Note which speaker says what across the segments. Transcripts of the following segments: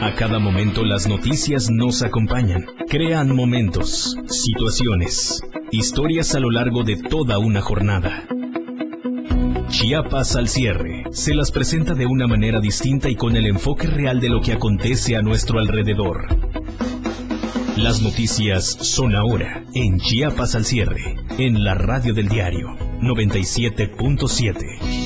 Speaker 1: A cada momento las noticias nos acompañan, crean momentos, situaciones, historias a lo largo de toda una jornada. Chiapas al cierre se las presenta de una manera distinta y con el enfoque real de lo que acontece a nuestro alrededor. Las noticias son ahora en Chiapas al cierre, en la radio del diario 97.7.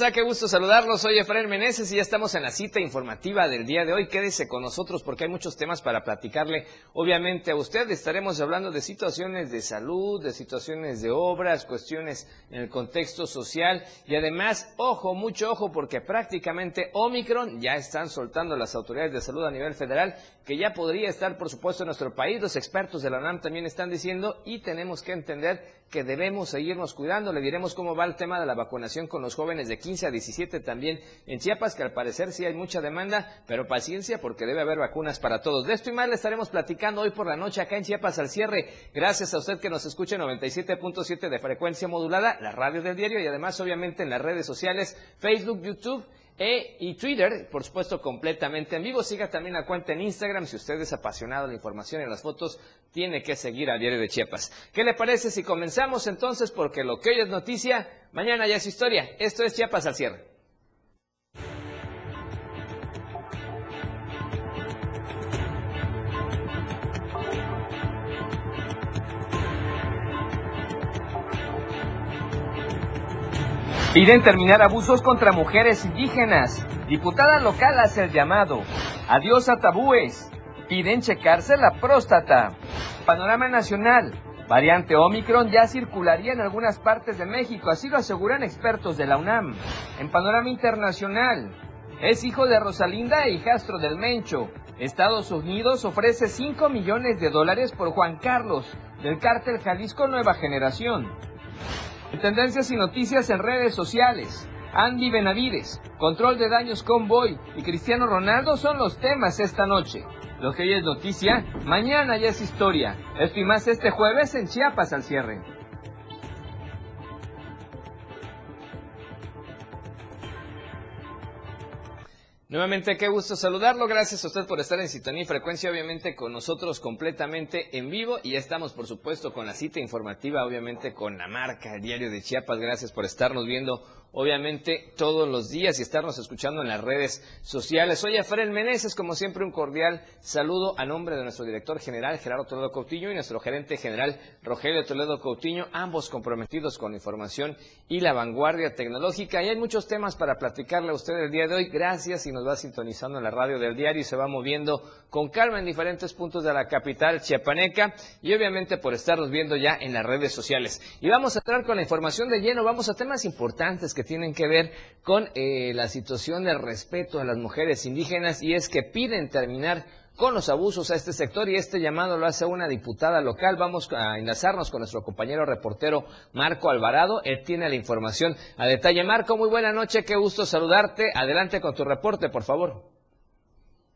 Speaker 2: está? Qué gusto saludarlos. Soy Efraín Meneses y ya estamos en la cita informativa del día de hoy. Quédese con nosotros porque hay muchos temas para platicarle. Obviamente a usted estaremos hablando de situaciones de salud, de situaciones de obras, cuestiones en el contexto social y además, ojo, mucho ojo porque prácticamente Omicron ya están soltando las autoridades de salud a nivel federal que ya podría estar, por supuesto, en nuestro país. Los expertos de la UNAM también están diciendo y tenemos que entender que debemos seguirnos cuidando. Le diremos cómo va el tema de la vacunación con los jóvenes de 15 a 17 también en Chiapas, que al parecer sí hay mucha demanda, pero paciencia porque debe haber vacunas para todos. De esto y más le estaremos platicando hoy por la noche acá en Chiapas al cierre. Gracias a usted que nos escucha en 97.7 de frecuencia modulada, la radio del diario y además obviamente en las redes sociales, Facebook, YouTube e, y Twitter, por supuesto, completamente en vivo. Siga también la cuenta en Instagram. Si usted es apasionado de la información y las fotos, tiene que seguir al diario de Chiapas. ¿Qué le parece si comenzamos entonces? Porque lo que hoy es noticia, mañana ya es historia. Esto es Chiapas al cierre. Piden terminar abusos contra mujeres indígenas. Diputada local hace el llamado. Adiós a tabúes. Piden checarse la próstata. Panorama nacional. Variante Omicron ya circularía en algunas partes de México, así lo aseguran expertos de la UNAM. En panorama internacional. Es hijo de Rosalinda e hijastro del Mencho. Estados Unidos ofrece 5 millones de dólares por Juan Carlos, del cártel Jalisco Nueva Generación. Tendencias y noticias en redes sociales. Andy Benavides, control de daños convoy y Cristiano Ronaldo son los temas esta noche. Lo que hoy es noticia, mañana ya es historia. Esto y más este jueves en Chiapas al cierre. Nuevamente, qué gusto saludarlo. Gracias a usted por estar en sintonía y frecuencia, obviamente, con nosotros completamente en vivo. Y ya estamos, por supuesto, con la cita informativa, obviamente, con la marca, el diario de Chiapas. Gracias por estarnos viendo obviamente todos los días y estarnos escuchando en las redes sociales. Soy Efraín Meneses, como siempre un cordial saludo a nombre de nuestro director general Gerardo Toledo Coutinho y nuestro gerente general Rogelio Toledo Coutinho, ambos comprometidos con la información y la vanguardia tecnológica. Y hay muchos temas para platicarle a usted el día de hoy. Gracias y nos va sintonizando en la radio del diario y se va moviendo con calma en diferentes puntos de la capital chiapaneca y obviamente por estarnos viendo ya en las redes sociales. Y vamos a entrar con la información de lleno, vamos a temas importantes que que tienen que ver con eh, la situación del respeto a las mujeres indígenas y es que piden terminar con los abusos a este sector y este llamado lo hace una diputada local. Vamos a enlazarnos con nuestro compañero reportero Marco Alvarado. Él tiene la información a detalle. Marco, muy buena noche, qué gusto saludarte. Adelante con tu reporte, por favor.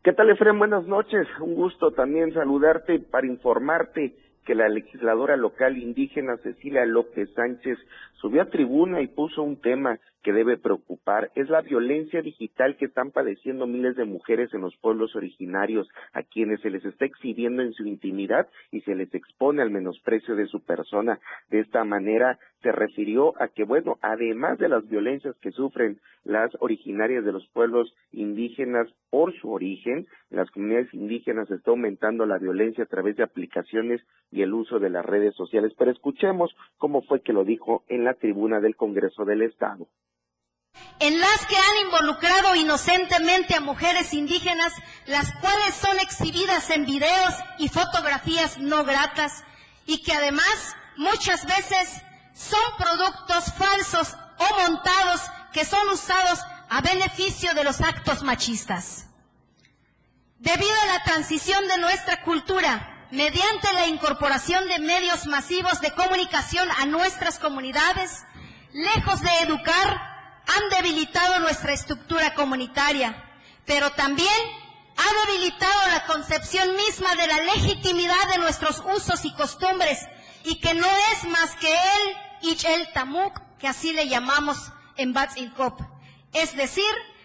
Speaker 3: ¿Qué tal, Efraín? Buenas noches. Un gusto también saludarte para informarte que la legisladora local indígena Cecilia López Sánchez subió a tribuna y puso un tema que debe preocupar es la violencia digital que están padeciendo miles de mujeres en los pueblos originarios, a quienes se les está exhibiendo en su intimidad y se les expone al menosprecio de su persona. De esta manera se refirió a que, bueno, además de las violencias que sufren las originarias de los pueblos indígenas por su origen, las comunidades indígenas está aumentando la violencia a través de aplicaciones y el uso de las redes sociales. Pero escuchemos cómo fue que lo dijo en la tribuna del Congreso del Estado.
Speaker 4: en las que han involucrado inocentemente a mujeres indígenas, las cuales son exhibidas en videos y fotografías no gratas y que además muchas veces son productos falsos o montados que son usados a beneficio de los actos machistas. Debido a la transición de nuestra cultura, mediante la incorporación de medios masivos de comunicación a nuestras comunidades, lejos de educar, han debilitado nuestra estructura comunitaria, pero también ha debilitado la concepción misma de la legitimidad de nuestros usos y costumbres, y que no es más que el y tamuk, que así le llamamos en Batzilkop. Es decir,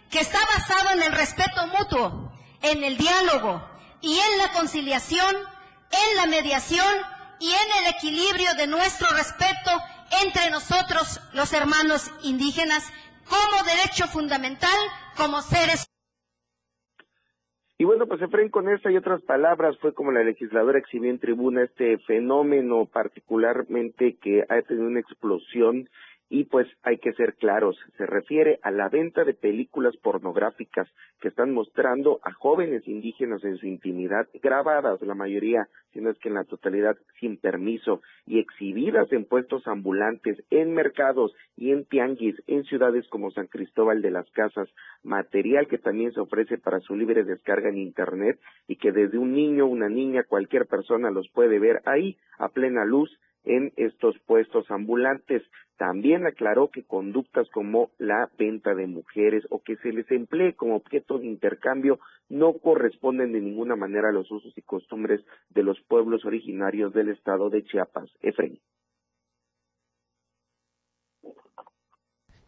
Speaker 4: que está basado en el respeto mutuo, en el diálogo y en la conciliación, en la mediación y en el equilibrio de nuestro respeto entre nosotros, los hermanos indígenas, como derecho fundamental, como seres.
Speaker 3: Y bueno, pues Efraín, con esta y otras palabras, fue como la legisladora exhibió en tribuna este fenómeno particularmente que ha tenido una explosión y pues hay que ser claros, se refiere a la venta de películas pornográficas que están mostrando a jóvenes indígenas en su intimidad, grabadas la mayoría, si no es que en la totalidad sin permiso, y exhibidas en puestos ambulantes, en mercados y en tianguis, en ciudades como San Cristóbal de las Casas, material que también se ofrece para su libre descarga en Internet y que desde un niño, una niña, cualquier persona los puede ver ahí a plena luz en estos puestos ambulantes. También aclaró que conductas como la venta de mujeres o que se les emplee como objeto de intercambio no corresponden de ninguna manera a los usos y costumbres de los pueblos originarios del estado de Chiapas. Efraín.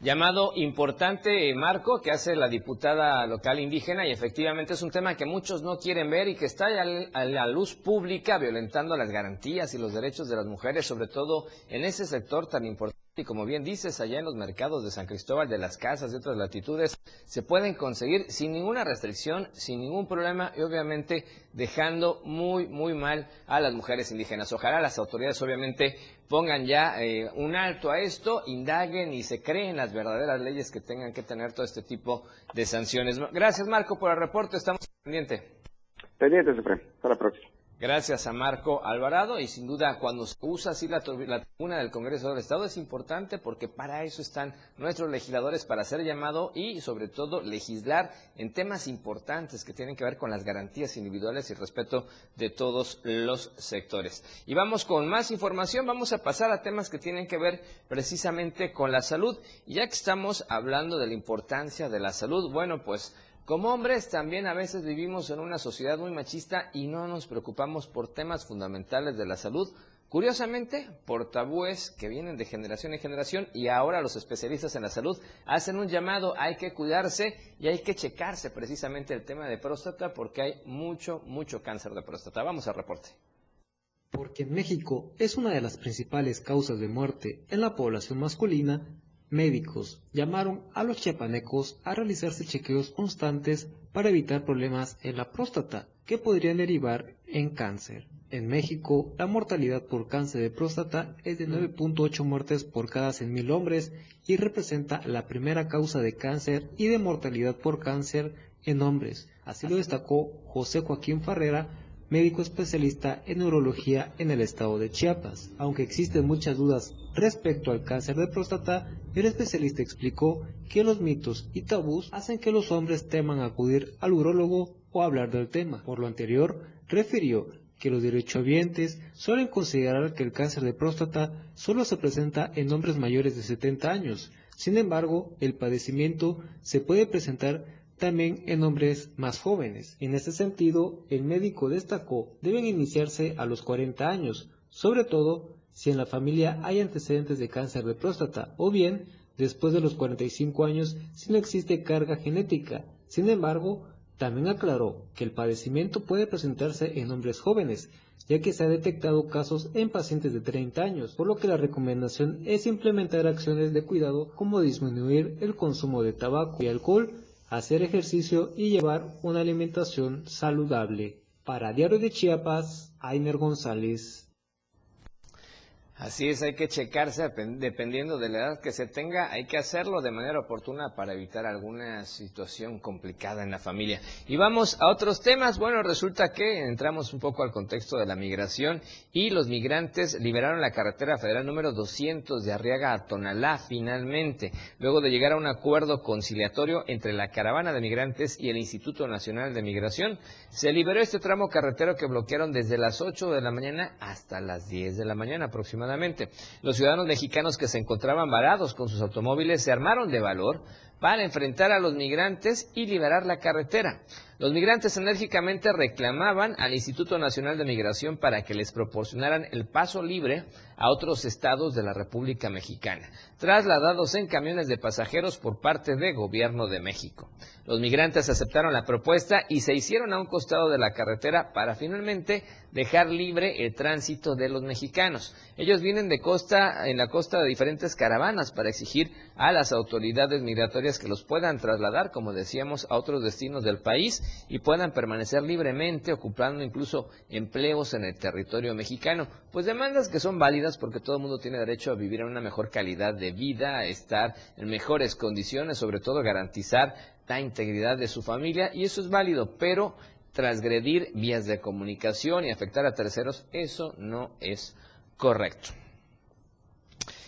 Speaker 2: Llamado importante marco que hace la diputada local indígena y efectivamente es un tema que muchos no quieren ver y que está a la luz pública violentando las garantías y los derechos de las mujeres, sobre todo en ese sector tan importante. Y como bien dices, allá en los mercados de San Cristóbal, de las casas, de otras latitudes, se pueden conseguir sin ninguna restricción, sin ningún problema y obviamente dejando muy, muy mal a las mujeres indígenas. Ojalá las autoridades obviamente pongan ya eh, un alto a esto, indaguen y se creen las verdaderas leyes que tengan que tener todo este tipo de sanciones. Gracias Marco por el reporte, estamos pendientes.
Speaker 3: Pendientes, Hasta la próxima.
Speaker 2: Gracias a Marco Alvarado y sin duda cuando se usa así la, tribuna del Congreso del Estado es importante porque para eso están nuestros legisladores para hacer llamado y sobre todo legislar en temas importantes que tienen que ver con las garantías individuales y respeto de todos los sectores. Y vamos con más información, vamos a pasar a temas que tienen que ver precisamente con la salud y ya que estamos hablando de la importancia de la salud, bueno pues como hombres también a veces vivimos en una sociedad muy machista y no nos preocupamos por temas fundamentales de la salud. Curiosamente, por tabúes que vienen de generación en generación y ahora los especialistas en la salud hacen un llamado, hay que cuidarse y hay que checarse precisamente el tema de próstata porque hay mucho, mucho cáncer de próstata. Vamos al reporte.
Speaker 5: Porque en México es una de las principales causas de muerte en la población masculina, médicos llamaron a los chiapanecos a realizarse chequeos constantes para evitar problemas en la próstata que podrían derivar en cáncer. En México, la mortalidad por cáncer de próstata es de 9.8 muertes por cada 100.000 hombres y representa la primera causa de cáncer y de mortalidad por cáncer en hombres. Así lo destacó José Joaquín Farrera, médico especialista en neurología en el estado de Chiapas. Aunque existen muchas dudas respecto al cáncer de próstata, el especialista explicó que los mitos y tabús hacen que los hombres teman acudir al urólogo o hablar del tema. Por lo anterior, refirió que los derechohabientes suelen considerar que el cáncer de próstata solo se presenta en hombres mayores de 70 años. Sin embargo, el padecimiento se puede presentar también en hombres más jóvenes. En este sentido, el médico destacó deben iniciarse a los 40 años, sobre todo si en la familia hay antecedentes de cáncer de próstata o bien después de los 45 años si no existe carga genética. Sin embargo, también aclaró que el padecimiento puede presentarse en hombres jóvenes, ya que se ha detectado casos en pacientes de 30 años, por lo que la recomendación es implementar acciones de cuidado como disminuir el consumo de tabaco y alcohol hacer ejercicio y llevar una alimentación saludable. Para Diario de Chiapas, Ainer González.
Speaker 2: Así es, hay que checarse dependiendo de la edad que se tenga, hay que hacerlo de manera oportuna para evitar alguna situación complicada en la familia. Y vamos a otros temas. Bueno, resulta que entramos un poco al contexto de la migración y los migrantes liberaron la carretera federal número 200 de Arriaga a Tonalá finalmente, luego de llegar a un acuerdo conciliatorio entre la caravana de migrantes y el Instituto Nacional de Migración. Se liberó este tramo carretero que bloquearon desde las 8 de la mañana hasta las 10 de la mañana aproximadamente los ciudadanos mexicanos que se encontraban varados con sus automóviles se armaron de valor para enfrentar a los migrantes y liberar la carretera. Los migrantes enérgicamente reclamaban al Instituto Nacional de Migración para que les proporcionaran el paso libre a otros estados de la República Mexicana, trasladados en camiones de pasajeros por parte del Gobierno de México. Los migrantes aceptaron la propuesta y se hicieron a un costado de la carretera para finalmente dejar libre el tránsito de los mexicanos. Ellos vienen de costa, en la costa de diferentes caravanas para exigir a las autoridades migratorias que los puedan trasladar, como decíamos, a otros destinos del país y puedan permanecer libremente ocupando incluso empleos en el territorio mexicano. Pues demandas que son válidas porque todo el mundo tiene derecho a vivir en una mejor calidad de vida, a estar en mejores condiciones, sobre todo garantizar la integridad de su familia y eso es válido, pero transgredir vías de comunicación y afectar a terceros, eso no es correcto.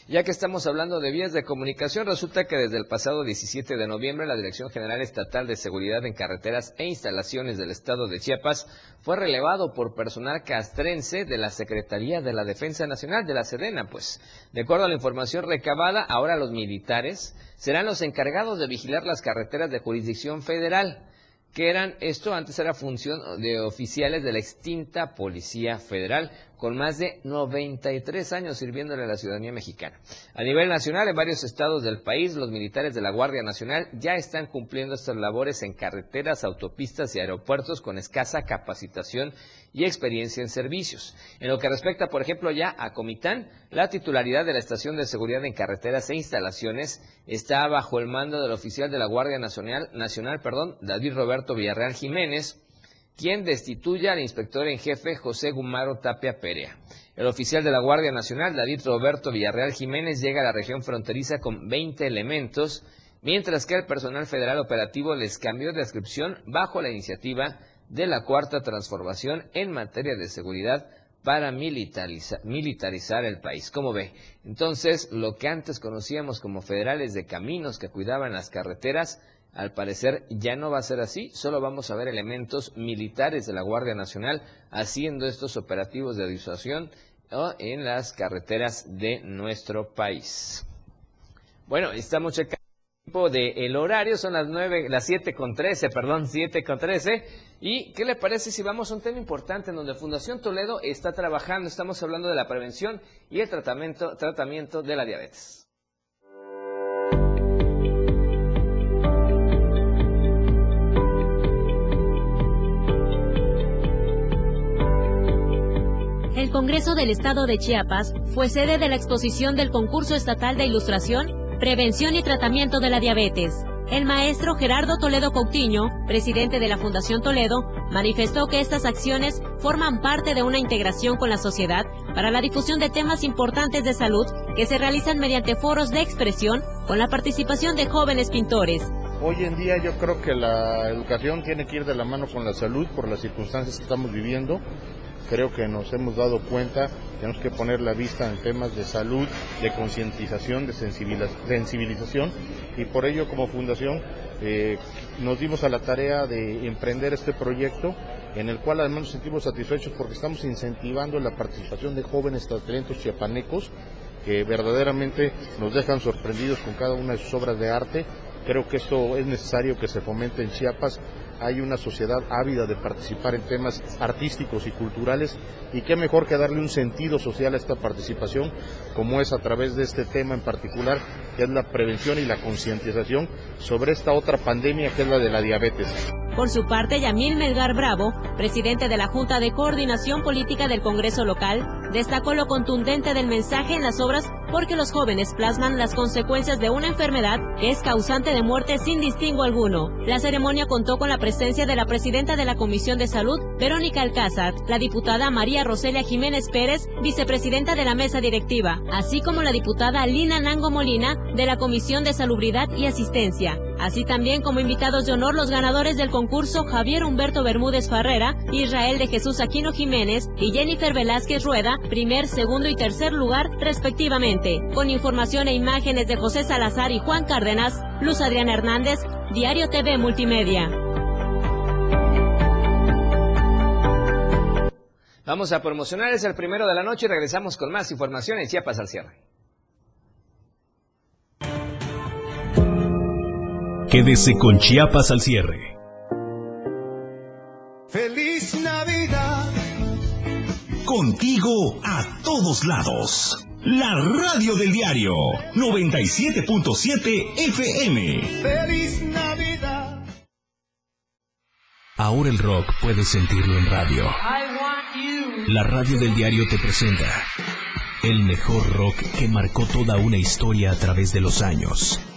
Speaker 2: Ya que estamos hablando de vías de comunicación, resulta que desde el pasado 17 de noviembre la Dirección General Estatal de Seguridad en Carreteras e Instalaciones del Estado de Chiapas fue relevado por personal castrense de la Secretaría de la Defensa Nacional de la Sedena, pues. De acuerdo a la información recabada, ahora los militares serán los encargados de vigilar las carreteras de jurisdicción federal que eran esto antes era función de oficiales de la extinta Policía Federal con más de 93 años sirviéndole a la ciudadanía mexicana. A nivel nacional, en varios estados del país, los militares de la Guardia Nacional ya están cumpliendo estas labores en carreteras, autopistas y aeropuertos con escasa capacitación y experiencia en servicios. En lo que respecta, por ejemplo, ya a Comitán, la titularidad de la Estación de Seguridad en Carreteras e Instalaciones está bajo el mando del oficial de la Guardia Nacional, Nacional perdón, David Roberto Villarreal Jiménez, quien destituye al inspector en jefe José Gumaro Tapia Perea. El oficial de la Guardia Nacional, David Roberto Villarreal Jiménez, llega a la región fronteriza con 20 elementos, mientras que el personal federal operativo les cambió de descripción bajo la iniciativa de la Cuarta Transformación en materia de seguridad para militarizar el país. ¿Cómo ve? Entonces, lo que antes conocíamos como federales de caminos que cuidaban las carreteras, al parecer ya no va a ser así, solo vamos a ver elementos militares de la Guardia Nacional haciendo estos operativos de disuasión en las carreteras de nuestro país. Bueno, estamos checando el tiempo del horario, son las nueve, las siete con trece, perdón, siete con trece. ¿Y qué le parece si vamos a un tema importante en donde Fundación Toledo está trabajando? Estamos hablando de la prevención y el tratamiento, tratamiento de la diabetes.
Speaker 6: El Congreso del Estado de Chiapas fue sede de la exposición del concurso estatal de ilustración, prevención y tratamiento de la diabetes. El maestro Gerardo Toledo Coutinho, presidente de la Fundación Toledo, manifestó que estas acciones forman parte de una integración con la sociedad para la difusión de temas importantes de salud que se realizan mediante foros de expresión con la participación de jóvenes pintores.
Speaker 7: Hoy en día yo creo que la educación tiene que ir de la mano con la salud por las circunstancias que estamos viviendo creo que nos hemos dado cuenta, tenemos que poner la vista en temas de salud, de concientización, de sensibilización y por ello como fundación eh, nos dimos a la tarea de emprender este proyecto en el cual además nos sentimos satisfechos porque estamos incentivando la participación de jóvenes talentos chiapanecos que verdaderamente nos dejan sorprendidos con cada una de sus obras de arte. Creo que esto es necesario que se fomente en Chiapas hay una sociedad ávida de participar en temas artísticos y culturales y qué mejor que darle un sentido social a esta participación como es a través de este tema en particular que es la prevención y la concientización sobre esta otra pandemia que es la de la diabetes.
Speaker 6: Por su parte, Yamil Melgar Bravo, presidente de la Junta de Coordinación Política del Congreso Local, destacó lo contundente del mensaje en las obras porque los jóvenes plasman las consecuencias de una enfermedad que es causante de muerte sin distingo alguno. La ceremonia contó con la presencia de la presidenta de la Comisión de Salud, Verónica Alcázar, la diputada María Roselia Jiménez Pérez, vicepresidenta de la mesa directiva, así como la diputada Lina Nango Molina, de la Comisión de Salubridad y Asistencia. Así también como invitados de honor los ganadores del concurso Javier Humberto Bermúdez Farrera, Israel de Jesús Aquino Jiménez y Jennifer Velázquez Rueda, primer, segundo y tercer lugar respectivamente. Con información e imágenes de José Salazar y Juan Cárdenas, Luz Adriana Hernández, Diario TV Multimedia.
Speaker 2: Vamos a promocionar, es el primero de la noche y regresamos con más información en Chiapas al cierre.
Speaker 1: Quédese con Chiapas al cierre.
Speaker 8: Feliz Navidad.
Speaker 1: Contigo a todos lados. La radio del diario 97.7 FM.
Speaker 8: Feliz Navidad.
Speaker 1: Ahora el rock puedes sentirlo en radio. La radio del diario te presenta el mejor rock que marcó toda una historia a través de los años.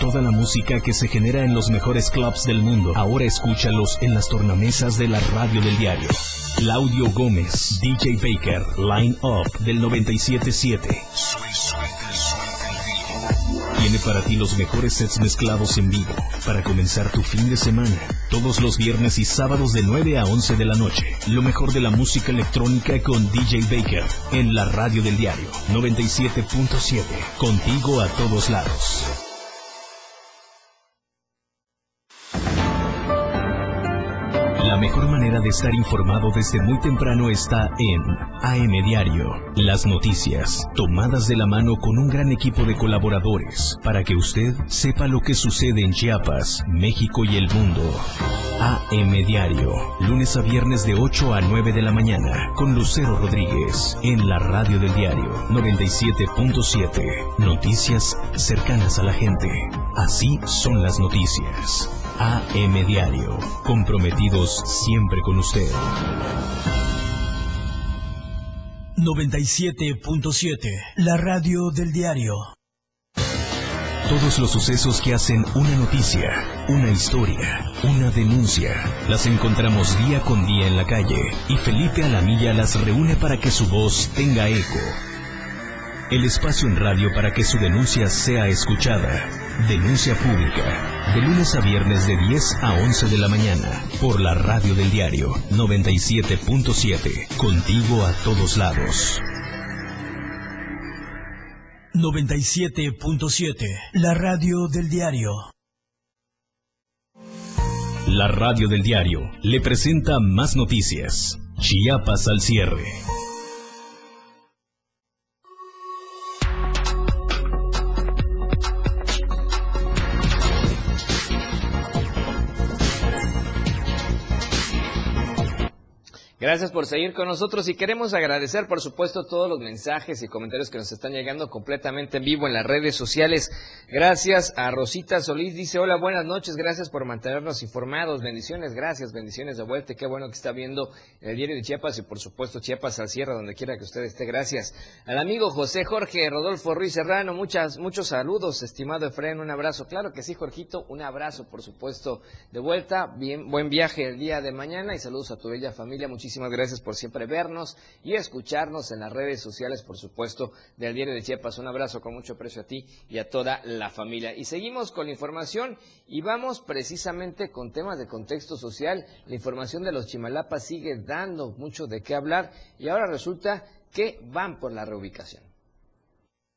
Speaker 1: Toda la música que se genera en los mejores clubs del mundo, ahora escúchalos en las tornamesas de la radio del diario. Claudio Gómez, DJ Baker, Line Up del 977. Tiene para ti los mejores sets mezclados en vivo para comenzar tu fin de semana. Todos los viernes y sábados de 9 a 11 de la noche. Lo mejor de la música electrónica con DJ Baker en la radio del diario 97.7. Contigo a todos lados. Mejor manera de estar informado desde muy temprano está en AM Diario. Las noticias, tomadas de la mano con un gran equipo de colaboradores, para que usted sepa lo que sucede en Chiapas, México y el mundo. AM Diario, lunes a viernes de 8 a 9 de la mañana, con Lucero Rodríguez, en la radio del diario 97.7. Noticias cercanas a la gente. Así son las noticias. AM Diario, comprometidos siempre con usted.
Speaker 9: 97.7, la radio del diario.
Speaker 1: Todos los sucesos que hacen una noticia, una historia, una denuncia, las encontramos día con día en la calle y Felipe Alamilla las reúne para que su voz tenga eco. El espacio en radio para que su denuncia sea escuchada. Denuncia pública. De lunes a viernes de 10 a 11 de la mañana. Por la radio del diario 97.7. Contigo a todos lados.
Speaker 9: 97.7, la radio del diario.
Speaker 1: La radio del diario le presenta más noticias. Chiapas al cierre.
Speaker 2: Gracias por seguir con nosotros y queremos agradecer, por supuesto, todos los mensajes y comentarios que nos están llegando completamente en vivo en las redes sociales. Gracias a Rosita Solís, dice, hola, buenas noches, gracias por mantenernos informados, bendiciones, gracias, bendiciones de vuelta, qué bueno que está viendo el diario de Chiapas y por supuesto Chiapas al cierre, donde quiera que usted esté, gracias. Al amigo José Jorge Rodolfo Ruiz Serrano, muchas, muchos saludos, estimado Efraín, un abrazo, claro que sí, Jorgito, un abrazo, por supuesto, de vuelta, bien, buen viaje el día de mañana y saludos a tu bella familia, muchísimas Muchísimas gracias por siempre vernos y escucharnos en las redes sociales, por supuesto, del Diario de Chiapas. Un abrazo con mucho aprecio a ti y a toda la familia. Y seguimos con la información y vamos precisamente con temas de contexto social. La información de los Chimalapas sigue dando mucho de qué hablar y ahora resulta que van por la reubicación.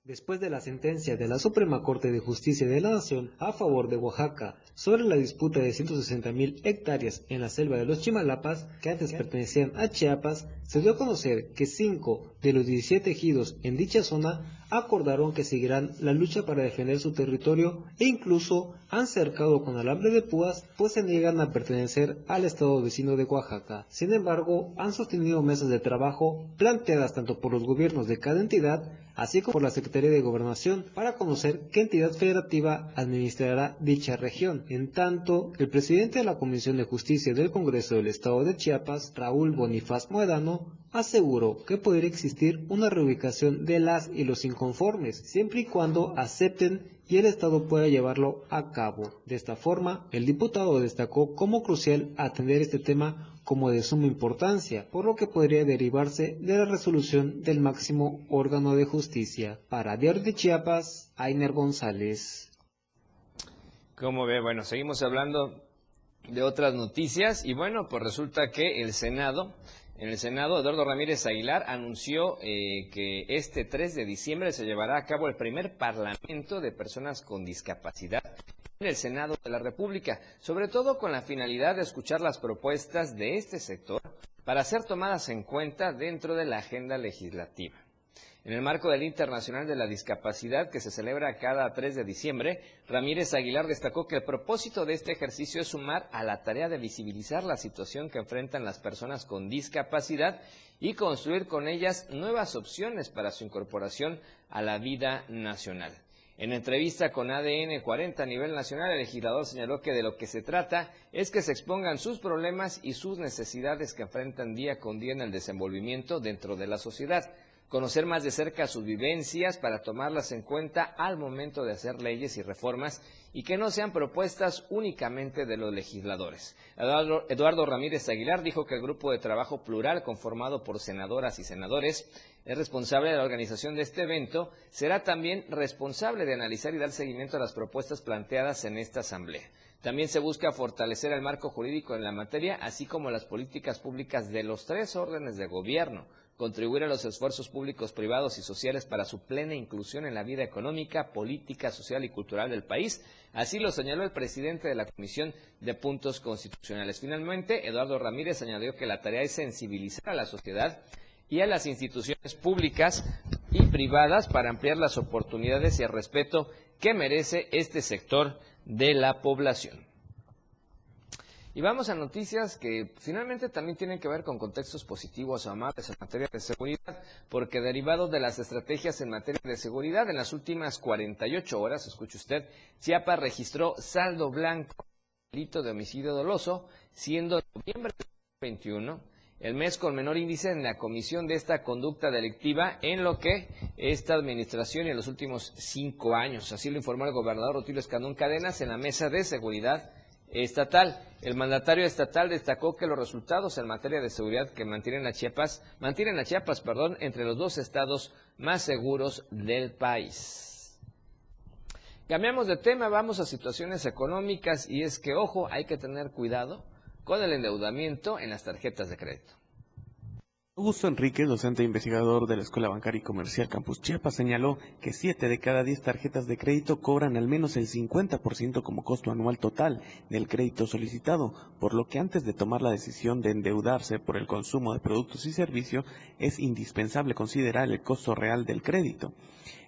Speaker 5: Después de la sentencia de la Suprema Corte de Justicia de la Nación a favor de Oaxaca sobre la disputa de 160.000 hectáreas en la selva de los Chimalapas, que antes pertenecían a Chiapas, se dio a conocer que cinco de los 17 ejidos en dicha zona acordaron que seguirán la lucha para defender su territorio e incluso han cercado con alambre de púas pues se niegan a pertenecer al estado vecino de Oaxaca. Sin embargo, han sostenido mesas de trabajo planteadas tanto por los gobiernos de cada entidad así como por la Secretaría de Gobernación para conocer qué entidad federativa administrará dicha región. En tanto, el presidente de la Comisión de Justicia del Congreso del Estado de Chiapas, Raúl Bonifaz Moedano, aseguró que podría existir una reubicación de las y los inconformes, siempre y cuando acepten y el Estado pueda llevarlo a cabo. De esta forma, el diputado destacó como crucial atender este tema como de suma importancia, por lo que podría derivarse de la resolución del máximo órgano de justicia. Para Diario de Chiapas, Ainer González.
Speaker 2: Como ve, bueno, seguimos hablando de otras noticias y bueno, pues resulta que el Senado en el Senado, Eduardo Ramírez Aguilar anunció eh, que este 3 de diciembre se llevará a cabo el primer Parlamento de Personas con Discapacidad en el Senado de la República, sobre todo con la finalidad de escuchar las propuestas de este sector para ser tomadas en cuenta dentro de la agenda legislativa. En el marco del Internacional de la Discapacidad que se celebra cada 3 de diciembre, Ramírez Aguilar destacó que el propósito de este ejercicio es sumar a la tarea de visibilizar la situación que enfrentan las personas con discapacidad y construir con ellas nuevas opciones para su incorporación a la vida nacional. En entrevista con ADN 40 a nivel nacional, el legislador señaló que de lo que se trata es que se expongan sus problemas y sus necesidades que enfrentan día con día en el desenvolvimiento dentro de la sociedad conocer más de cerca sus vivencias para tomarlas en cuenta al momento de hacer leyes y reformas y que no sean propuestas únicamente de los legisladores. Eduardo, Ramírez Aguilar dijo que el grupo de trabajo plural conformado por senadoras y senadores es responsable de la organización de este evento, será también responsable de analizar y dar seguimiento a las propuestas planteadas en esta asamblea. También se busca fortalecer el marco jurídico en la materia, así como las políticas públicas de los tres órdenes de gobierno, contribuir a los esfuerzos públicos, privados y sociales para su plena inclusión en la vida económica, política, social y cultural del país. Así lo señaló el presidente de la Comisión de Puntos Constitucionales. Finalmente, Eduardo Ramírez añadió que la tarea es sensibilizar a la sociedad y a las instituciones públicas y privadas para ampliar las oportunidades y el respeto que merece este sector de la población. Y vamos a noticias que finalmente también tienen que ver con contextos positivos o amables en materia de seguridad, porque derivado de las estrategias en materia de seguridad, en las últimas 48 horas, escuche usted, Chiapas registró saldo blanco, delito de homicidio doloso, siendo noviembre de 2021 el mes con menor índice en la comisión de esta conducta delictiva en lo que esta administración en los últimos cinco años. Así lo informó el gobernador Rutilio Escandón Cadenas en la mesa de seguridad estatal. El mandatario estatal destacó que los resultados en materia de seguridad que mantienen a Chiapas, mantienen a Chiapas, perdón, entre los dos estados más seguros del país. Cambiamos de tema, vamos a situaciones económicas y es que, ojo, hay que tener cuidado con el endeudamiento en las tarjetas de crédito.
Speaker 10: Augusto Enrique, docente e investigador de la Escuela Bancaria y Comercial Campus Chiapas, señaló que 7 de cada 10 tarjetas de crédito cobran al menos el 50% como costo anual total del crédito solicitado, por lo que antes de tomar la decisión de endeudarse por el consumo de productos y servicios, es indispensable considerar el costo real del crédito.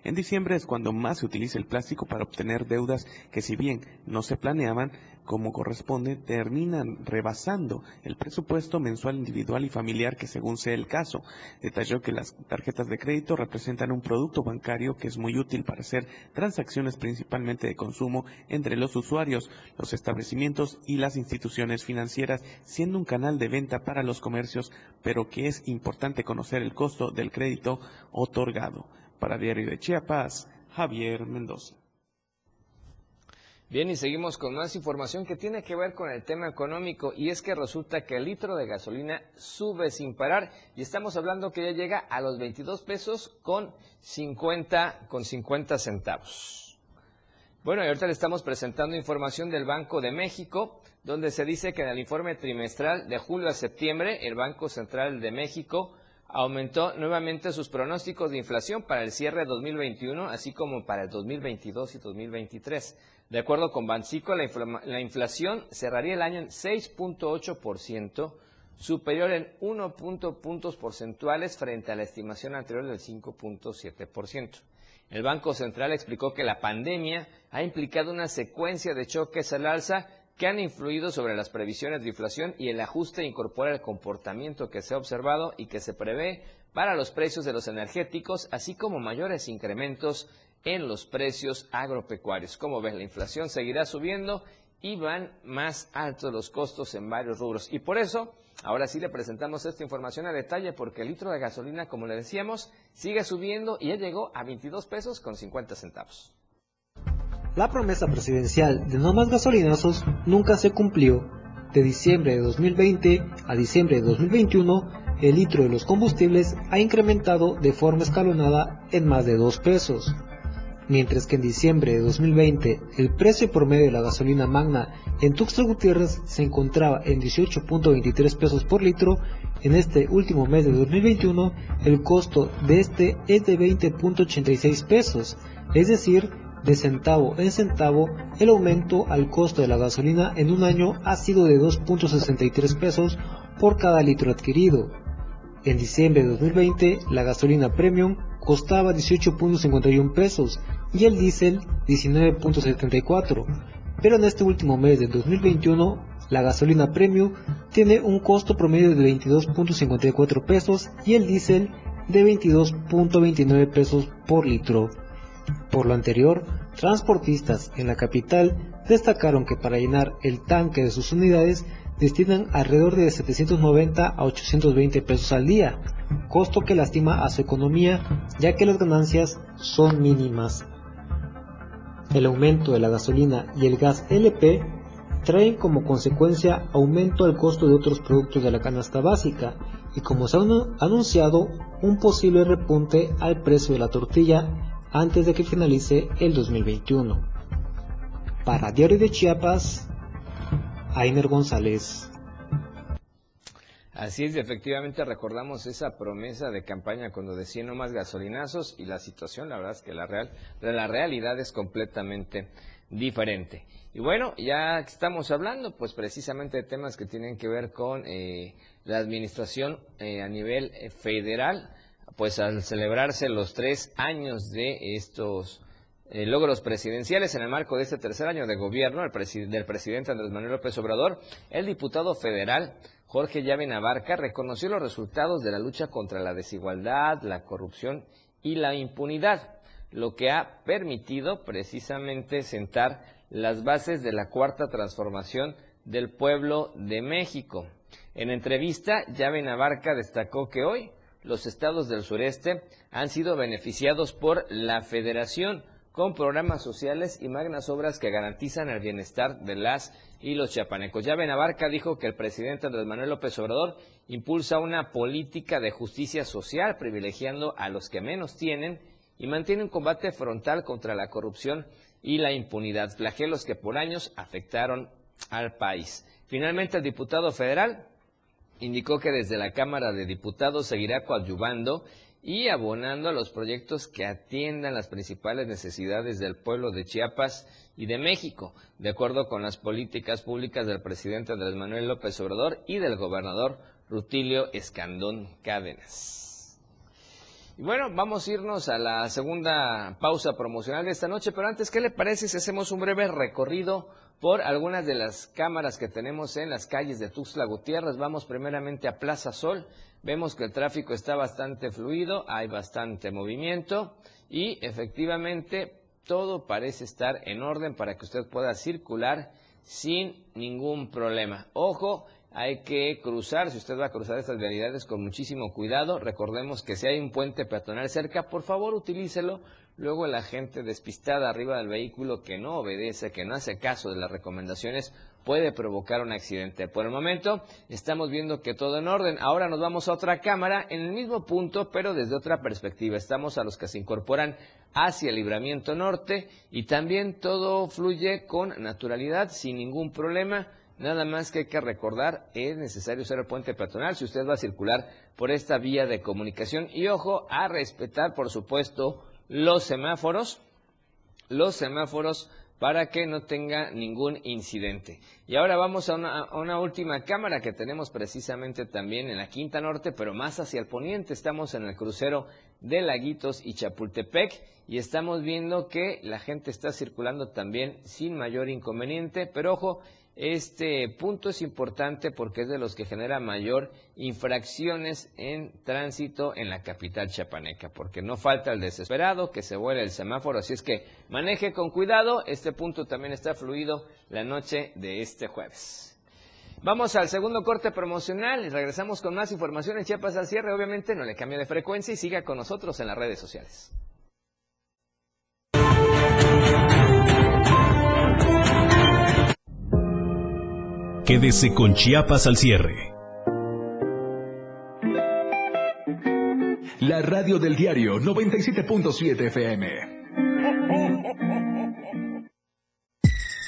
Speaker 10: En diciembre es cuando más se utiliza el plástico para obtener deudas que si bien no se planeaban, como corresponde, terminan rebasando el presupuesto mensual individual y familiar que según sea el caso. Detalló que las tarjetas de crédito representan un producto bancario que es muy útil para hacer transacciones principalmente de consumo entre los usuarios, los establecimientos y las instituciones financieras, siendo un canal de venta para los comercios, pero que es importante conocer el costo del crédito otorgado. Para Diario de Chiapas, Javier Mendoza.
Speaker 2: Bien, y seguimos con más información que tiene que ver con el tema económico y es que resulta que el litro de gasolina sube sin parar y estamos hablando que ya llega a los 22 pesos con 50, con 50 centavos. Bueno, y ahorita le estamos presentando información del Banco de México, donde se dice que en el informe trimestral de julio a septiembre, el Banco Central de México aumentó nuevamente sus pronósticos de inflación para el cierre de 2021, así como para el 2022 y 2023. De acuerdo con Bancico, la, la inflación cerraría el año en 6.8%, superior en 1 puntos porcentuales frente a la estimación anterior del 5.7%. El Banco Central explicó que la pandemia ha implicado una secuencia de choques al alza que han influido sobre las previsiones de inflación y el ajuste incorpora el comportamiento que se ha observado y que se prevé para los precios de los energéticos, así como mayores incrementos en los precios agropecuarios. Como ves, la inflación seguirá subiendo y van más altos los costos en varios rubros. Y por eso, ahora sí le presentamos esta información a detalle porque el litro de gasolina, como le decíamos, sigue subiendo y ya llegó a 22 pesos con 50 centavos.
Speaker 5: La promesa presidencial de no más gasolinazos nunca se cumplió. De diciembre de 2020 a diciembre de 2021, el litro de los combustibles ha incrementado de forma escalonada en más de 2 pesos. Mientras que en diciembre de 2020 el precio promedio de la gasolina magna en Tuxtla Gutiérrez se encontraba en 18.23 pesos por litro, en este último mes de 2021 el costo de este es de 20.86 pesos, es decir, de centavo en centavo, el aumento al costo de la gasolina en un año ha sido de 2.63 pesos por cada litro adquirido. En diciembre de 2020, la gasolina premium costaba 18.51 pesos y el diésel 19.74, pero en este último mes de 2021, la gasolina premium tiene un costo promedio de 22.54 pesos y el diésel de 22.29 pesos por litro. Por lo anterior, transportistas en la capital destacaron que para llenar el tanque de sus unidades destinan alrededor de 790 a 820 pesos al día, costo que lastima a su economía ya que las ganancias son mínimas. El aumento de la gasolina y el gas LP traen como consecuencia aumento al costo de otros productos de la canasta básica y como se ha anunciado un posible repunte al precio de la tortilla antes de que finalice el 2021. Para Diario de Chiapas, Ainer González.
Speaker 2: Así es, efectivamente recordamos esa promesa de campaña cuando decía no más gasolinazos y la situación, la verdad es que la, real, la realidad es completamente diferente. Y bueno, ya estamos hablando pues precisamente de temas que tienen que ver con eh, la administración eh, a nivel eh, federal pues al celebrarse los tres años de estos eh, logros presidenciales en el marco de este tercer año de gobierno del presidente Andrés Manuel López Obrador, el diputado federal Jorge Llave Navarca reconoció los resultados de la lucha contra la desigualdad, la corrupción y la impunidad, lo que ha permitido precisamente sentar las bases de la cuarta transformación del pueblo de México. En entrevista, Llave Navarca destacó que hoy los estados del sureste han sido beneficiados por la federación con programas sociales y magnas obras que garantizan el bienestar de las y los chiapanecos. Ya Benabarca dijo que el presidente Andrés Manuel López Obrador impulsa una política de justicia social privilegiando a los que menos tienen y mantiene un combate frontal contra la corrupción y la impunidad, flagelos que por años afectaron al país. Finalmente, el diputado federal indicó que desde la Cámara de Diputados seguirá coadyuvando y abonando a los proyectos que atiendan las principales necesidades del pueblo de Chiapas y de México, de acuerdo con las políticas públicas del presidente Andrés Manuel López Obrador y del gobernador Rutilio Escandón Cádenas. Y bueno, vamos a irnos a la segunda pausa promocional de esta noche, pero antes, ¿qué le parece si hacemos un breve recorrido por algunas de las cámaras que tenemos en las calles de Tuxtla Gutiérrez. Vamos primeramente a Plaza Sol. Vemos que el tráfico está bastante fluido, hay bastante movimiento y efectivamente todo parece estar en orden para que usted pueda circular sin ningún problema. Ojo, hay que cruzar, si usted va a cruzar estas vialidades con muchísimo cuidado, recordemos que si hay un puente peatonal cerca, por favor utilícelo, Luego la gente despistada arriba del vehículo que no obedece, que no hace caso de las recomendaciones, puede provocar un accidente. Por el momento estamos viendo que todo en orden. Ahora nos vamos a otra cámara en el mismo punto, pero desde otra perspectiva. Estamos a los que se incorporan hacia el libramiento norte y también todo fluye con naturalidad, sin ningún problema. Nada más que hay que recordar, es necesario usar el puente peatonal si usted va a circular por esta vía de comunicación. Y ojo, a respetar, por supuesto, los semáforos. Los semáforos para que no tenga ningún incidente. Y ahora vamos a una, última cámara que tenemos precisamente también en la Quinta Norte, pero más hacia el poniente. Estamos en el crucero de Laguitos y Chapultepec y estamos viendo que la gente está circulando también sin mayor inconveniente, pero ojo, este punto es importante porque es de los que genera mayor infracciones en tránsito en la capital chapaneca, porque no falta el desesperado que se vuelve el semáforo, así es que maneje con cuidado, este punto también está fluido la noche de este jueves. Vamos al segundo corte promocional y regresamos con más información en Chiapas al cierre, obviamente no le cambie de frecuencia y siga con nosotros en las redes sociales.
Speaker 1: Quédese con Chiapas al cierre.
Speaker 11: La radio del diario 97.7 FM.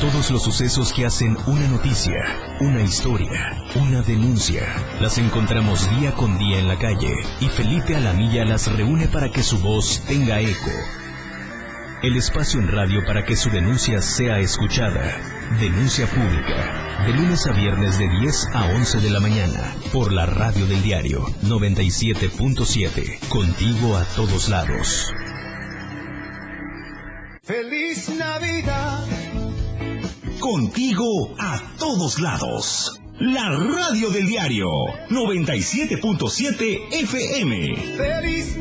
Speaker 1: Todos los sucesos que hacen una noticia, una historia, una denuncia, las encontramos día con día en la calle y Felipe Alamilla las reúne para que su voz tenga eco. El espacio en radio para que su denuncia sea escuchada. Denuncia pública. De lunes a viernes de 10 a 11 de la mañana. Por la radio del diario 97.7. Contigo a todos lados.
Speaker 11: Contigo a todos lados. La radio del diario 97.7 FM.
Speaker 8: Feliz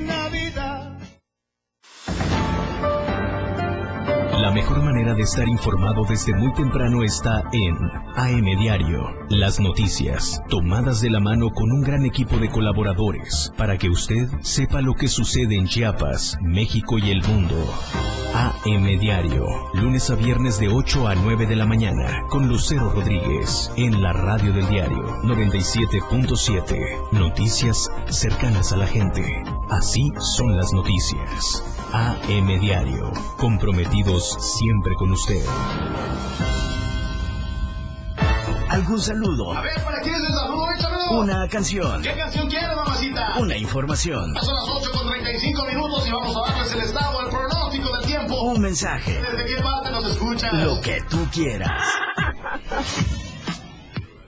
Speaker 1: mejor manera de estar informado desde muy temprano está en AM Diario. Las noticias, tomadas de la mano con un gran equipo de colaboradores, para que usted sepa lo que sucede en Chiapas, México y el mundo. AM Diario, lunes a viernes de 8 a 9 de la mañana, con Lucero Rodríguez, en la radio del diario 97.7. Noticias cercanas a la gente. Así son las noticias. AM Diario, comprometidos siempre con usted.
Speaker 9: ¿Algún saludo?
Speaker 12: A ver, ¿para quién es el saludo? Échamelo.
Speaker 9: Una canción.
Speaker 12: ¿Qué canción quiere, mamacita?
Speaker 9: Una información.
Speaker 12: son las 8 con 35 minutos y vamos a darles el estado, el pronóstico del tiempo.
Speaker 9: Un mensaje.
Speaker 12: ¿Desde qué parte nos escuchas?
Speaker 9: Lo que tú quieras.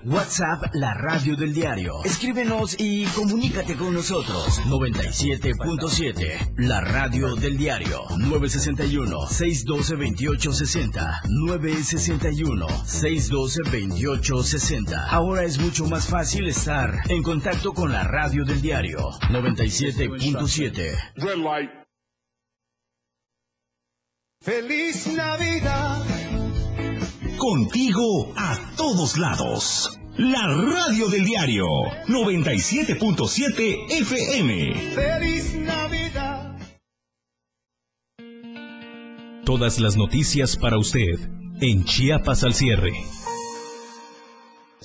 Speaker 9: WhatsApp, la radio del diario. Escríbenos y comunícate con nosotros. 97.7, la radio del diario. 961-612-2860. 961-612-2860. Ahora es mucho más fácil estar en contacto con la radio del diario. 97.7.
Speaker 8: Red light. Feliz Navidad.
Speaker 11: Contigo a todos lados. La radio del diario 97.7 FM.
Speaker 8: Feliz Navidad.
Speaker 1: Todas las noticias para usted en Chiapas al cierre.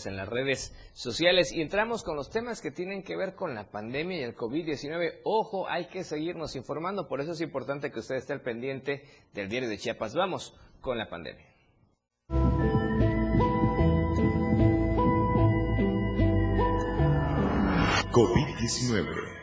Speaker 2: En las redes sociales y entramos con los temas que tienen que ver con la pandemia y el COVID-19. Ojo, hay que seguirnos informando, por eso es importante que usted esté al pendiente del diario de Chiapas. Vamos con la pandemia.
Speaker 11: COVID-19.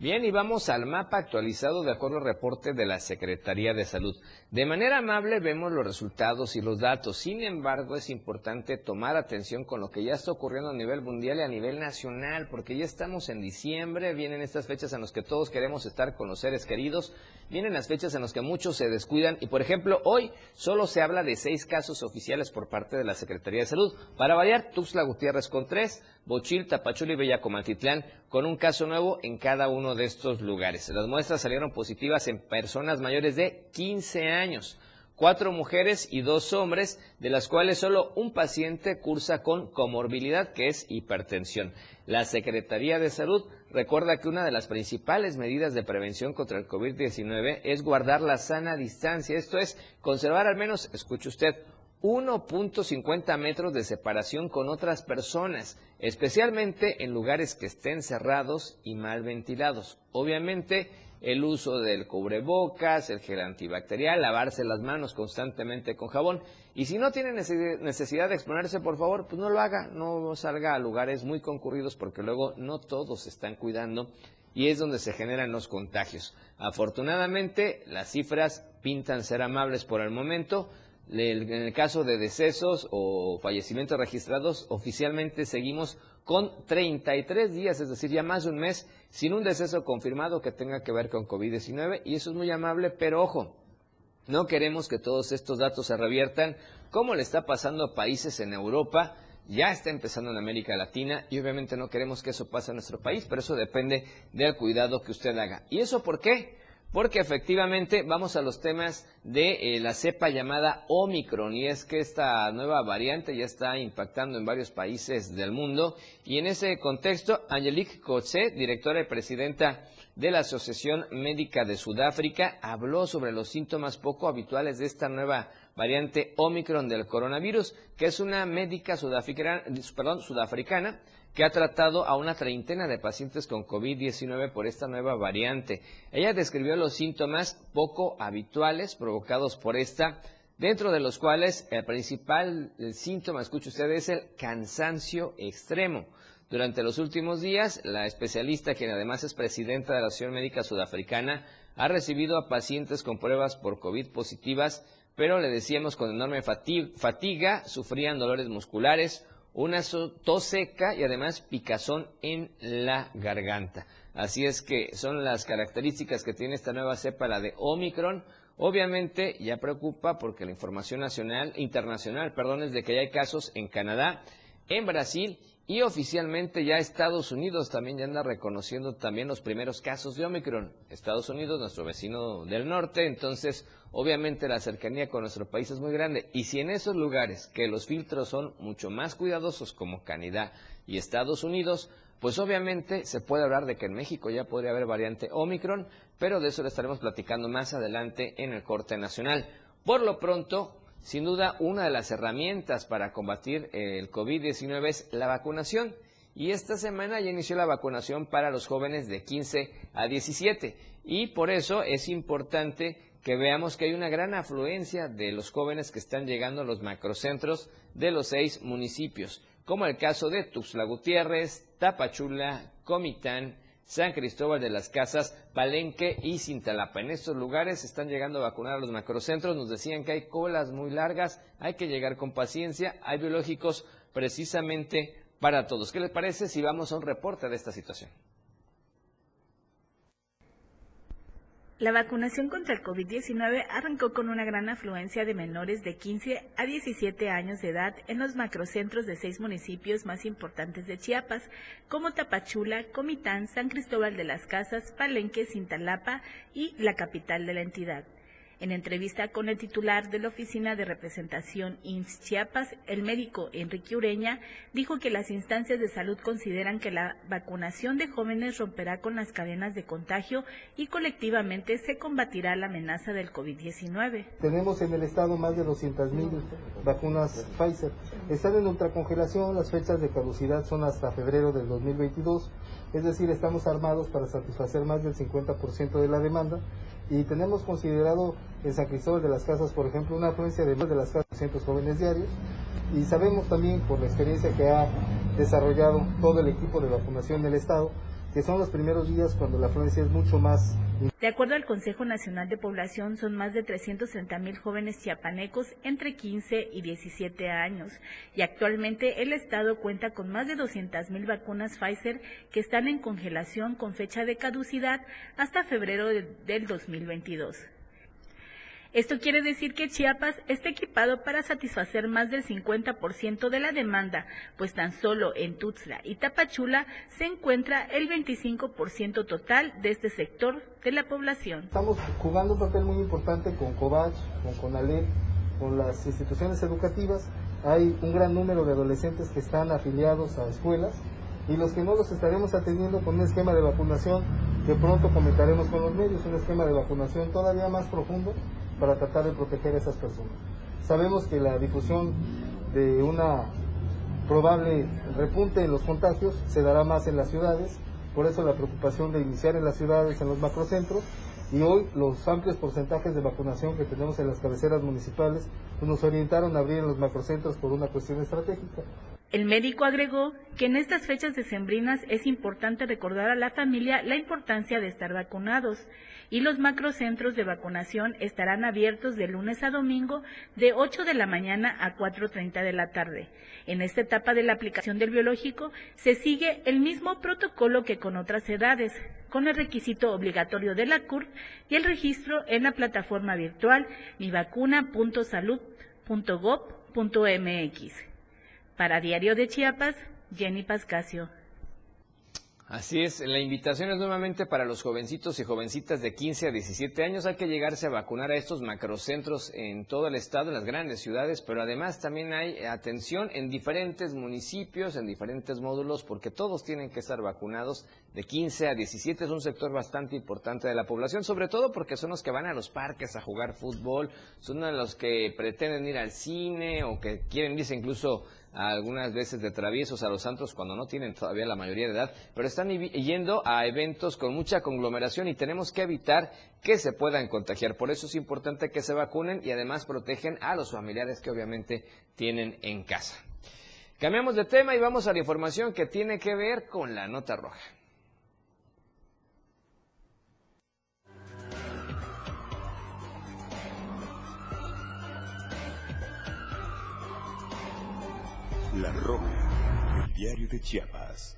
Speaker 2: Bien, y vamos al mapa actualizado de acuerdo al reporte de la Secretaría de Salud. De manera amable vemos los resultados y los datos. Sin embargo, es importante tomar atención con lo que ya está ocurriendo a nivel mundial y a nivel nacional, porque ya estamos en diciembre, vienen estas fechas en las que todos queremos estar con los seres queridos, vienen las fechas en las que muchos se descuidan y, por ejemplo, hoy solo se habla de seis casos oficiales por parte de la Secretaría de Salud. Para variar, Tuxtla Gutiérrez con tres, Bochil, Tapachula y Bellacomaltitlán con un caso nuevo en cada uno de estos lugares. Las muestras salieron positivas en personas mayores de 15 años, cuatro mujeres y dos hombres, de las cuales solo un paciente cursa con comorbilidad, que es hipertensión. La Secretaría de Salud recuerda que una de las principales medidas de prevención contra el COVID-19 es guardar la sana distancia. Esto es conservar al menos, escuche usted, 1.50 metros de separación con otras personas, especialmente en lugares que estén cerrados y mal ventilados. Obviamente, el uso del cubrebocas, el gel antibacterial, lavarse las manos constantemente con jabón. Y si no tiene necesidad de exponerse, por favor, pues no lo haga, no salga a lugares muy concurridos porque luego no todos se están cuidando y es donde se generan los contagios. Afortunadamente, las cifras pintan ser amables por el momento. En el caso de decesos o fallecimientos registrados, oficialmente seguimos con 33 días, es decir, ya más de un mes, sin un deceso confirmado que tenga que ver con COVID-19. Y eso es muy amable, pero ojo, no queremos que todos estos datos se reviertan como le está pasando a países en Europa, ya está empezando en América Latina y obviamente no queremos que eso pase en nuestro país, pero eso depende del cuidado que usted haga. ¿Y eso por qué? Porque efectivamente vamos a los temas de eh, la cepa llamada Omicron y es que esta nueva variante ya está impactando en varios países del mundo. Y en ese contexto Angelique Coetzee, directora y presidenta de la Asociación Médica de Sudáfrica, habló sobre los síntomas poco habituales de esta nueva variante Omicron del coronavirus, que es una médica sudafricana, perdón, sudafricana que ha tratado a una treintena de pacientes con COVID-19 por esta nueva variante. Ella describió los síntomas poco habituales provocados por esta, dentro de los cuales el principal síntoma, escuche usted, es el cansancio extremo. Durante los últimos días, la especialista, quien además es presidenta de la Asociación Médica Sudafricana, ha recibido a pacientes con pruebas por COVID positivas, pero le decíamos con enorme fatiga, sufrían dolores musculares, una tos seca y además picazón en la garganta. Así es que son las características que tiene esta nueva cepa, la de Omicron. Obviamente ya preocupa porque la información nacional, internacional, perdón, es de que hay casos en Canadá, en Brasil y oficialmente ya Estados Unidos también ya anda reconociendo también los primeros casos de Omicron. Estados Unidos, nuestro vecino del norte, entonces obviamente la cercanía con nuestro país es muy grande. Y si en esos lugares que los filtros son mucho más cuidadosos como Canadá y Estados Unidos, pues obviamente se puede hablar de que en México ya podría haber variante Omicron, pero de eso le estaremos platicando más adelante en el corte nacional. Por lo pronto, sin duda, una de las herramientas para combatir el COVID-19 es la vacunación. Y esta semana ya inició la vacunación para los jóvenes de 15 a 17. Y por eso es importante que veamos que hay una gran afluencia de los jóvenes que están llegando a los macrocentros de los seis municipios, como el caso de Tuxtla Gutiérrez, Tapachula, Comitán, San Cristóbal de las Casas, Palenque y Cintalapa. En estos lugares están llegando a vacunar a los macrocentros. Nos decían que hay colas muy largas, hay que llegar con paciencia. Hay biológicos precisamente para todos. ¿Qué les parece si vamos a un reporte de esta situación?
Speaker 13: La vacunación contra el COVID-19 arrancó con una gran afluencia de menores de 15 a 17 años de edad en los macrocentros de seis municipios más importantes de Chiapas, como Tapachula, Comitán, San Cristóbal de las Casas, Palenque, Cintalapa y la capital de la entidad. En entrevista con el titular de la Oficina de Representación IMSS Chiapas, el médico Enrique Ureña dijo que las instancias de salud consideran que la vacunación de jóvenes romperá con las cadenas de contagio y colectivamente se combatirá la amenaza del COVID-19.
Speaker 14: Tenemos en el estado más de 200.000 vacunas Pfizer. Están en ultracongelación, las fechas de caducidad son hasta febrero del 2022, es decir, estamos armados para satisfacer más del 50% de la demanda y tenemos considerado en San Cristóbal de las Casas, por ejemplo, una afluencia de más de las 400 jóvenes diarios y sabemos también por la experiencia que ha desarrollado todo el equipo de vacunación del Estado que son los primeros días cuando la afluencia es mucho más
Speaker 13: de acuerdo al Consejo Nacional de Población, son más de 330 mil jóvenes chiapanecos entre 15 y 17 años y actualmente el Estado cuenta con más de 200 mil vacunas Pfizer que están en congelación con fecha de caducidad hasta febrero del 2022. Esto quiere decir que Chiapas está equipado para satisfacer más del 50% de la demanda, pues tan solo en Tuxtla y Tapachula se encuentra el 25% total de este sector de la población.
Speaker 14: Estamos jugando un papel muy importante con COVACH, con CONALEP, con las instituciones educativas. Hay un gran número de adolescentes que están afiliados a escuelas y los que no los estaremos atendiendo con un esquema de vacunación que pronto comentaremos con los medios, un esquema de vacunación todavía más profundo para tratar de proteger a esas personas. Sabemos que la difusión de una probable repunte en los contagios se dará más en las ciudades, por eso la preocupación de iniciar en las ciudades, en los macrocentros, y hoy los amplios porcentajes de vacunación que tenemos en las cabeceras municipales nos orientaron a abrir en los macrocentros por una cuestión estratégica.
Speaker 13: El médico agregó que en estas fechas decembrinas es importante recordar a la familia la importancia de estar vacunados y los macrocentros de vacunación estarán abiertos de lunes a domingo de 8 de la mañana a 4.30 de la tarde. En esta etapa de la aplicación del biológico se sigue el mismo protocolo que con otras edades, con el requisito obligatorio de la CUR y el registro en la plataforma virtual mivacuna.salud.gov.mx. Para Diario de Chiapas, Jenny Pascasio.
Speaker 2: Así es, la invitación es nuevamente para los jovencitos y jovencitas de 15 a 17 años. Hay que llegarse a vacunar a estos macrocentros en todo el estado, en las grandes ciudades, pero además también hay atención en diferentes municipios, en diferentes módulos, porque todos tienen que estar vacunados de 15 a 17. Es un sector bastante importante de la población, sobre todo porque son los que van a los parques a jugar fútbol, son los que pretenden ir al cine o que quieren irse incluso algunas veces de traviesos a los santos cuando no tienen todavía la mayoría de edad, pero están yendo a eventos con mucha conglomeración y tenemos que evitar que se puedan contagiar. Por eso es importante que se vacunen y además protegen a los familiares que obviamente tienen en casa. Cambiamos de tema y vamos a la información que tiene que ver con la nota roja.
Speaker 11: La Roja, el diario de Chiapas.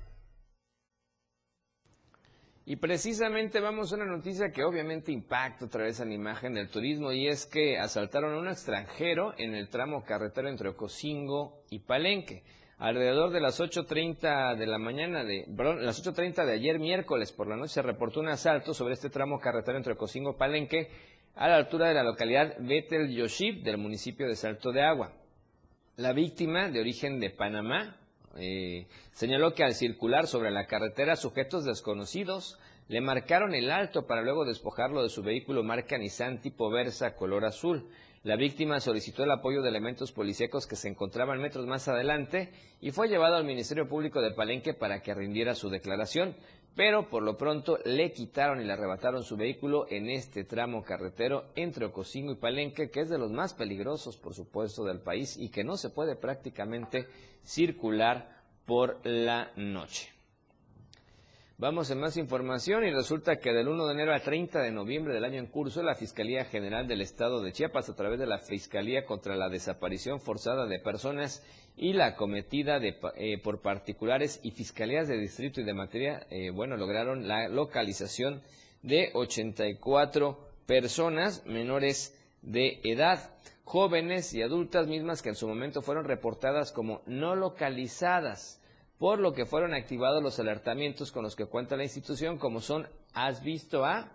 Speaker 2: Y precisamente vamos a una noticia que obviamente impacta otra vez en la imagen del turismo y es que asaltaron a un extranjero en el tramo carretero entre Ocosingo y Palenque. Alrededor de las 8.30 de la mañana de, perdón, las 8.30 de ayer miércoles por la noche se reportó un asalto sobre este tramo carretero entre Ocosingo y Palenque a la altura de la localidad Betel Yoshib del municipio de Salto de Agua. La víctima, de origen de Panamá, eh, señaló que al circular sobre la carretera sujetos desconocidos le marcaron el alto para luego despojarlo de su vehículo marca Nissan tipo Versa color azul. La víctima solicitó el apoyo de elementos policíacos que se encontraban metros más adelante y fue llevado al Ministerio Público de Palenque para que rindiera su declaración pero por lo pronto le quitaron y le arrebataron su vehículo en este tramo carretero entre Ocosingo y Palenque, que es de los más peligrosos, por supuesto, del país y que no se puede prácticamente circular por la noche. Vamos en más información y resulta que del 1 de enero al 30 de noviembre del año en curso, la Fiscalía General del Estado de Chiapas, a través de la Fiscalía contra la Desaparición Forzada de Personas y la cometida de, eh, por particulares y fiscalías de distrito y de materia, eh, bueno, lograron la localización de 84 personas menores de edad, jóvenes y adultas mismas que en su momento fueron reportadas como no localizadas, por lo que fueron activados los alertamientos con los que cuenta la institución, como son Has visto a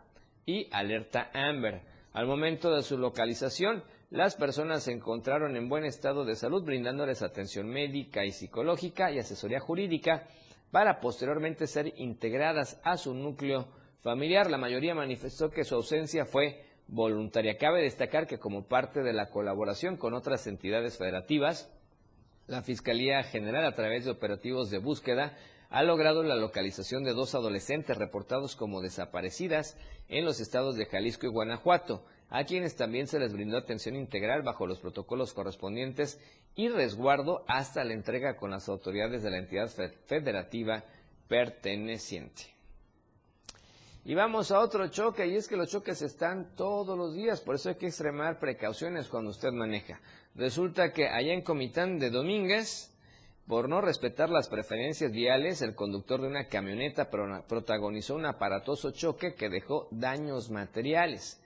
Speaker 2: y Alerta Amber. Al momento de su localización, las personas se encontraron en buen estado de salud, brindándoles atención médica y psicológica y asesoría jurídica para posteriormente ser integradas a su núcleo familiar. La mayoría manifestó que su ausencia fue voluntaria. Cabe destacar que como parte de la colaboración con otras entidades federativas, la Fiscalía General, a través de operativos de búsqueda, ha logrado la localización de dos adolescentes reportados como desaparecidas en los estados de Jalisco y Guanajuato a quienes también se les brindó atención integral bajo los protocolos correspondientes y resguardo hasta la entrega con las autoridades de la entidad federativa perteneciente. Y vamos a otro choque, y es que los choques están todos los días, por eso hay que extremar precauciones cuando usted maneja. Resulta que allá en Comitán de Domínguez, por no respetar las preferencias viales, el conductor de una camioneta protagonizó un aparatoso choque que dejó daños materiales.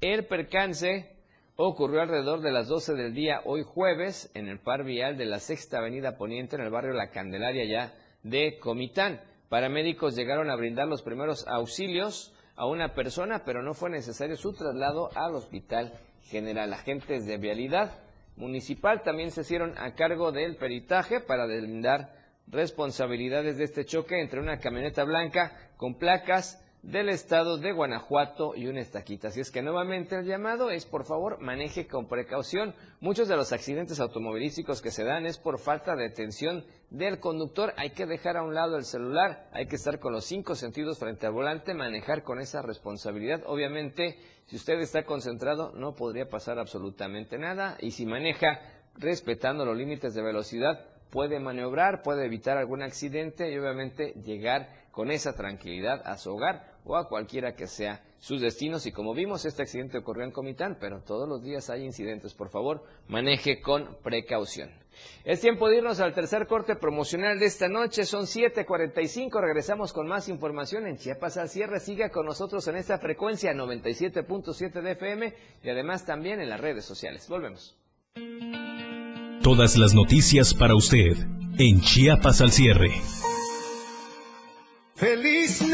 Speaker 2: El percance ocurrió alrededor de las 12 del día hoy jueves en el par vial de la Sexta Avenida Poniente en el barrio La Candelaria ya de Comitán. Paramédicos llegaron a brindar los primeros auxilios a una persona, pero no fue necesario su traslado al Hospital General. Agentes de vialidad municipal también se hicieron a cargo del peritaje para deslindar responsabilidades de este choque entre una camioneta blanca con placas del estado de Guanajuato y una estaquita. Así es que nuevamente el llamado es por favor maneje con precaución. Muchos de los accidentes automovilísticos que se dan es por falta de atención del conductor. Hay que dejar a un lado el celular, hay que estar con los cinco sentidos frente al volante, manejar con esa responsabilidad. Obviamente, si usted está concentrado no podría pasar absolutamente nada y si maneja respetando los límites de velocidad puede maniobrar, puede evitar algún accidente y obviamente llegar con esa tranquilidad a su hogar o a cualquiera que sea sus destinos. Y como vimos, este accidente ocurrió en Comitán, pero todos los días hay incidentes. Por favor, maneje con precaución. Es tiempo de irnos al tercer corte promocional de esta noche. Son 7:45. Regresamos con más información en Chiapas al cierre. Siga con nosotros en esta frecuencia 97.7 de FM y además también en las redes sociales. Volvemos.
Speaker 1: Todas las noticias para usted en Chiapas al cierre.
Speaker 8: Feliz Navidad.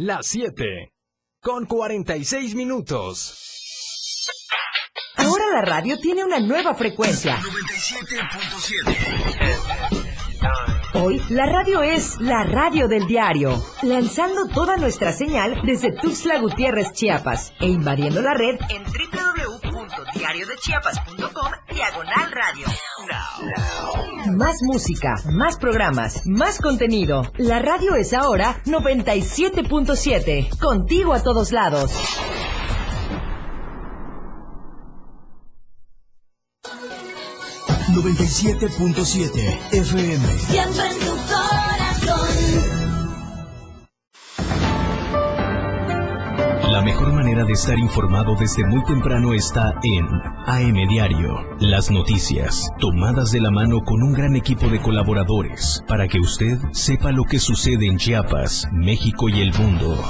Speaker 15: Las 7 con 46 minutos.
Speaker 16: Ahora la radio tiene una nueva frecuencia.
Speaker 9: 97.7.
Speaker 16: Hoy la radio es la radio del diario, lanzando toda nuestra señal desde Tuxtla Gutiérrez, Chiapas, e invadiendo la red en www.diariodechiapas.com diagonal radio. Más música, más programas, más contenido. La radio es ahora 97.7, contigo a todos lados.
Speaker 9: ...97.7 FM.
Speaker 17: Siempre en tu
Speaker 1: La mejor manera de estar informado desde muy temprano está en AM Diario. Las noticias, tomadas de la mano con un gran equipo de colaboradores, para que usted sepa lo que sucede en Chiapas, México y el mundo.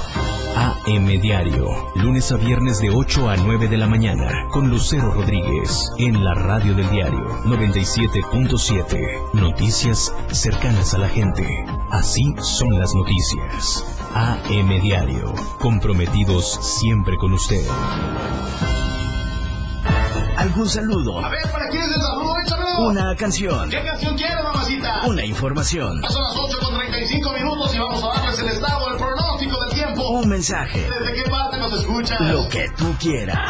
Speaker 1: AM Diario, lunes a viernes de 8 a 9 de la mañana, con Lucero Rodríguez, en la radio del diario 97.7. Noticias cercanas a la gente. Así son las noticias. AM Diario, comprometidos siempre con usted.
Speaker 9: ¿Algún saludo?
Speaker 12: A ver, ¿para quién es el saludo? Échamelo.
Speaker 9: Una canción.
Speaker 12: ¿Qué canción quiere, mamacita?
Speaker 9: Una información.
Speaker 12: Son las 8 con 35 minutos y vamos a darles el estado, el pronóstico del tiempo.
Speaker 9: Un mensaje.
Speaker 12: ¿Desde qué parte nos escuchas?
Speaker 9: Lo que tú quieras.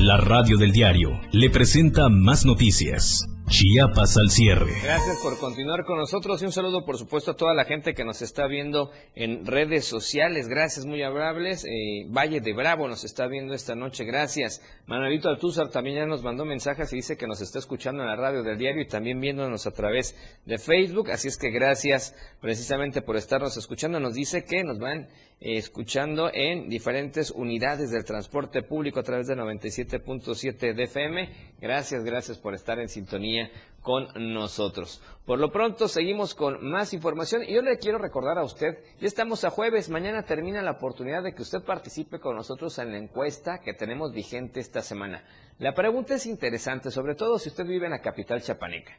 Speaker 1: La radio del diario le presenta más noticias. Chiapas al cierre.
Speaker 2: Gracias por continuar con nosotros y un saludo por supuesto a toda la gente que nos está viendo en redes sociales. Gracias, muy amables. Eh, Valle de Bravo nos está viendo esta noche. Gracias. Manuelito Altúzar también ya nos mandó mensajes y dice que nos está escuchando en la radio del diario y también viéndonos a través de Facebook. Así es que gracias precisamente por estarnos escuchando. Nos dice que nos van escuchando en diferentes unidades del transporte público a través de 97.7 de FM. Gracias, gracias por estar en sintonía con nosotros. Por lo pronto seguimos con más información y yo le quiero recordar a usted, ya estamos a jueves, mañana termina la oportunidad de que usted participe con nosotros en la encuesta que tenemos vigente esta semana. La pregunta es interesante, sobre todo si usted vive en la capital chapaneca.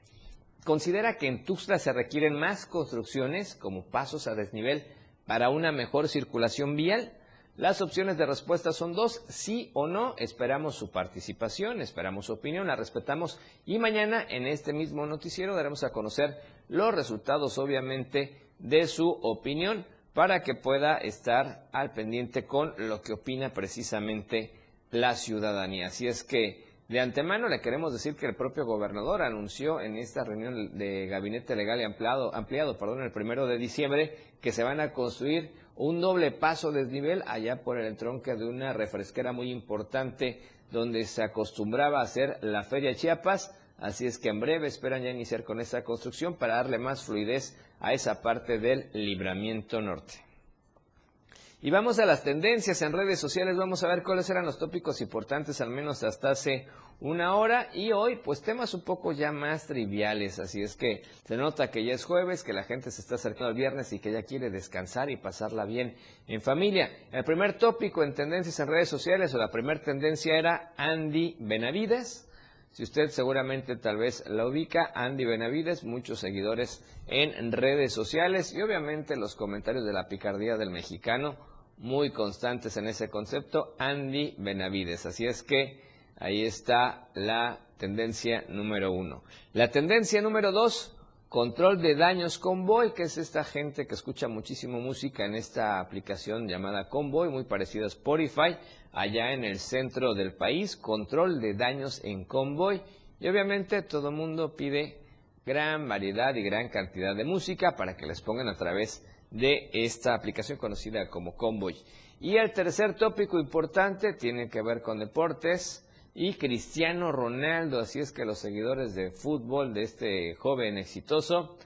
Speaker 2: ¿Considera que en Tuxtla se requieren más construcciones como pasos a desnivel para una mejor circulación vial? Las opciones de respuesta son dos, sí o no. Esperamos su participación, esperamos su opinión, la respetamos y mañana en este mismo noticiero daremos a conocer los resultados, obviamente, de su opinión para que pueda estar al pendiente con lo que opina precisamente la ciudadanía. Así es que de antemano le queremos decir que el propio gobernador anunció en esta reunión de gabinete legal ampliado, ampliado perdón, el primero de diciembre que se van a construir un doble paso desnivel allá por el entronque de una refresquera muy importante donde se acostumbraba a hacer la Feria Chiapas. Así es que en breve esperan ya iniciar con esta construcción para darle más fluidez a esa parte del libramiento norte. Y vamos a las tendencias en redes sociales, vamos a ver cuáles eran los tópicos importantes, al menos hasta hace una hora. Y hoy, pues temas un poco ya más triviales, así es que se nota que ya es jueves, que la gente se está acercando al viernes y que ya quiere descansar y pasarla bien en familia. El primer tópico en tendencias en redes sociales, o la primera tendencia era Andy Benavides. Si usted seguramente tal vez la ubica, Andy Benavides, muchos seguidores en redes sociales y obviamente los comentarios de la picardía del mexicano muy constantes en ese concepto, Andy Benavides. Así es que ahí está la tendencia número uno. La tendencia número dos, control de daños Convoy, que es esta gente que escucha muchísimo música en esta aplicación llamada Convoy, muy parecida a Spotify, allá en el centro del país, control de daños en Convoy. Y obviamente todo el mundo pide gran variedad y gran cantidad de música para que les pongan a través de esta aplicación conocida como Convoy. Y el tercer tópico importante tiene que ver con deportes y Cristiano Ronaldo, así es que los seguidores de fútbol de este joven exitoso,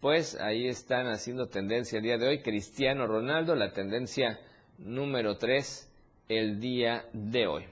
Speaker 2: pues ahí están haciendo tendencia el día de hoy. Cristiano Ronaldo, la tendencia número 3 el día de hoy.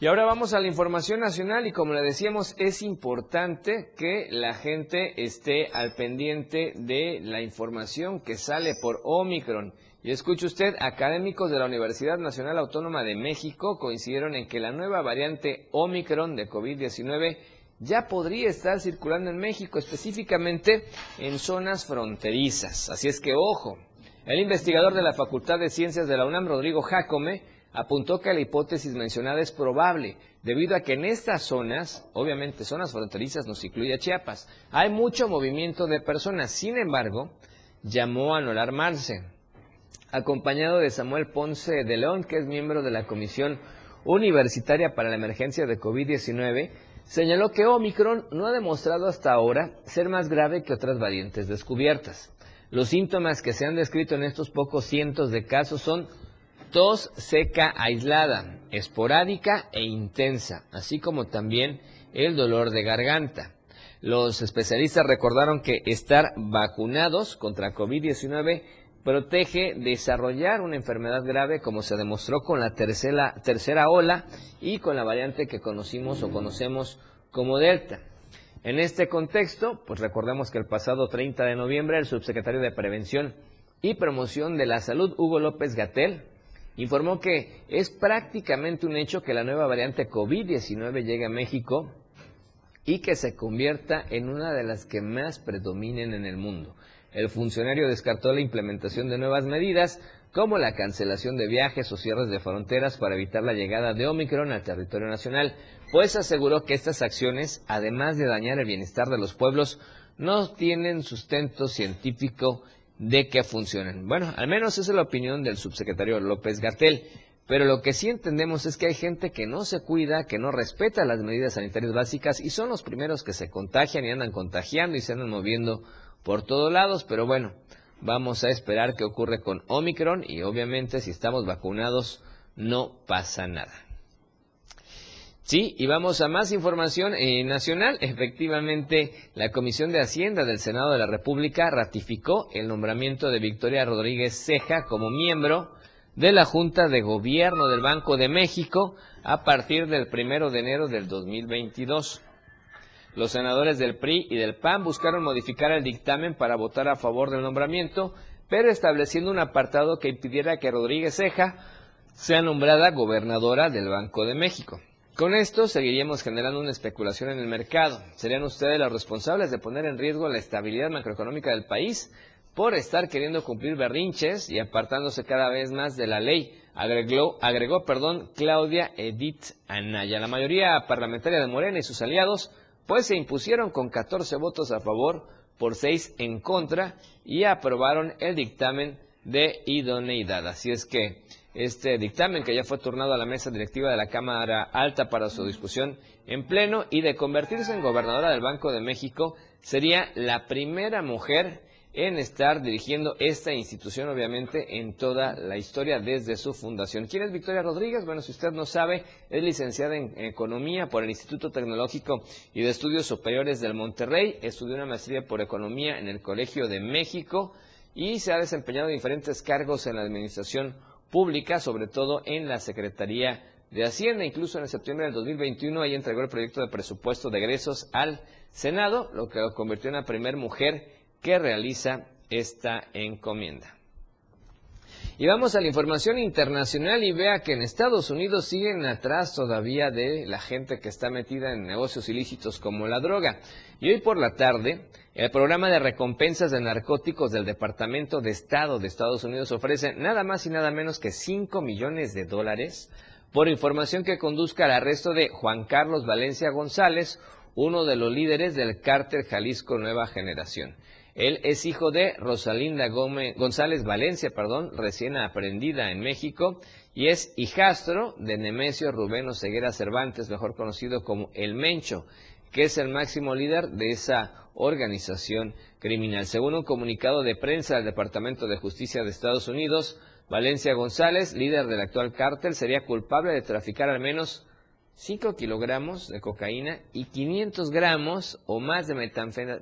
Speaker 2: Y ahora vamos a la información nacional y como le decíamos, es importante que la gente esté al pendiente de la información que sale por Omicron. Y escuche usted, académicos de la Universidad Nacional Autónoma de México coincidieron en que la nueva variante Omicron de COVID-19 ya podría estar circulando en México, específicamente en zonas fronterizas. Así es que ojo, el investigador de la Facultad de Ciencias de la UNAM, Rodrigo Jacome, apuntó que la hipótesis mencionada es probable, debido a que en estas zonas, obviamente zonas fronterizas nos incluye a Chiapas, hay mucho movimiento de personas. Sin embargo, llamó a no alarmarse. Acompañado de Samuel Ponce de León, que es miembro de la Comisión Universitaria para la Emergencia de COVID-19, señaló que Omicron no ha demostrado hasta ahora ser más grave que otras variantes descubiertas. Los síntomas que se han descrito en estos pocos cientos de casos son tos seca aislada, esporádica e intensa, así como también el dolor de garganta. Los especialistas recordaron que estar vacunados contra COVID-19 protege desarrollar una enfermedad grave como se demostró con la tercera, tercera ola y con la variante que conocimos o conocemos como Delta. En este contexto, pues recordemos que el pasado 30 de noviembre el subsecretario de Prevención y Promoción de la Salud, Hugo López Gatel, informó que es prácticamente un hecho que la nueva variante COVID-19 llegue a México y que se convierta en una de las que más predominen en el mundo. El funcionario descartó la implementación de nuevas medidas como la cancelación de viajes o cierres de fronteras para evitar la llegada de Omicron al territorio nacional, pues aseguró que estas acciones, además de dañar el bienestar de los pueblos, no tienen sustento científico de que funcionen. Bueno, al menos esa es la opinión del subsecretario López Gatel. Pero lo que sí entendemos es que hay gente que no se cuida, que no respeta las medidas sanitarias básicas y son los primeros que se contagian y andan contagiando y se andan moviendo por todos lados. Pero bueno, vamos a esperar qué ocurre con Omicron y obviamente si estamos vacunados no pasa nada. Sí, y vamos a más información eh, nacional. Efectivamente, la Comisión de Hacienda del Senado de la República ratificó el nombramiento de Victoria Rodríguez Ceja como miembro de la Junta de Gobierno del Banco de México a partir del primero de enero del 2022. Los senadores del PRI y del PAN buscaron modificar el dictamen para votar a favor del nombramiento, pero estableciendo un apartado que impidiera que Rodríguez Ceja sea nombrada gobernadora del Banco de México. Con esto seguiríamos generando una especulación en el mercado. ¿Serían ustedes los responsables de poner en riesgo la estabilidad macroeconómica del país? por estar queriendo cumplir berrinches y apartándose cada vez más de la ley, agregó, agregó perdón, Claudia Edith Anaya. La mayoría parlamentaria de Morena y sus aliados pues se impusieron con 14 votos a favor por 6 en contra y aprobaron el dictamen de idoneidad. Así es que este dictamen que ya fue turnado a la mesa directiva de la Cámara Alta para su discusión en pleno y de convertirse en gobernadora del Banco de México, sería la primera mujer en estar dirigiendo esta institución, obviamente, en toda la historia desde su fundación. ¿Quién es Victoria Rodríguez? Bueno, si usted no sabe, es licenciada en Economía por el Instituto Tecnológico y de Estudios Superiores del Monterrey, estudió una maestría por Economía en el Colegio de México y se ha desempeñado en diferentes cargos en la administración pública, sobre todo en la Secretaría de Hacienda. Incluso en septiembre del 2021 ella entregó el proyecto de presupuesto de egresos al Senado, lo que lo convirtió en la primera mujer que realiza esta encomienda. Y vamos a la información internacional y vea que en Estados Unidos siguen atrás todavía de la gente que está metida en negocios ilícitos como la droga. Y hoy por la tarde, el programa de recompensas de narcóticos del Departamento de Estado de Estados Unidos ofrece nada más y nada menos que 5 millones de dólares por información que conduzca al arresto de Juan Carlos Valencia González, uno de los líderes del cártel Jalisco Nueva Generación. Él es hijo de Rosalinda Gómez, González Valencia, perdón, recién aprendida en México, y es hijastro de Nemesio Rubén Ceguera Cervantes, mejor conocido como El Mencho, que es el máximo líder de esa organización criminal. Según un comunicado de prensa del Departamento de Justicia de Estados Unidos, Valencia González, líder del actual cártel, sería culpable de traficar al menos 5 kilogramos de cocaína y 500 gramos o más de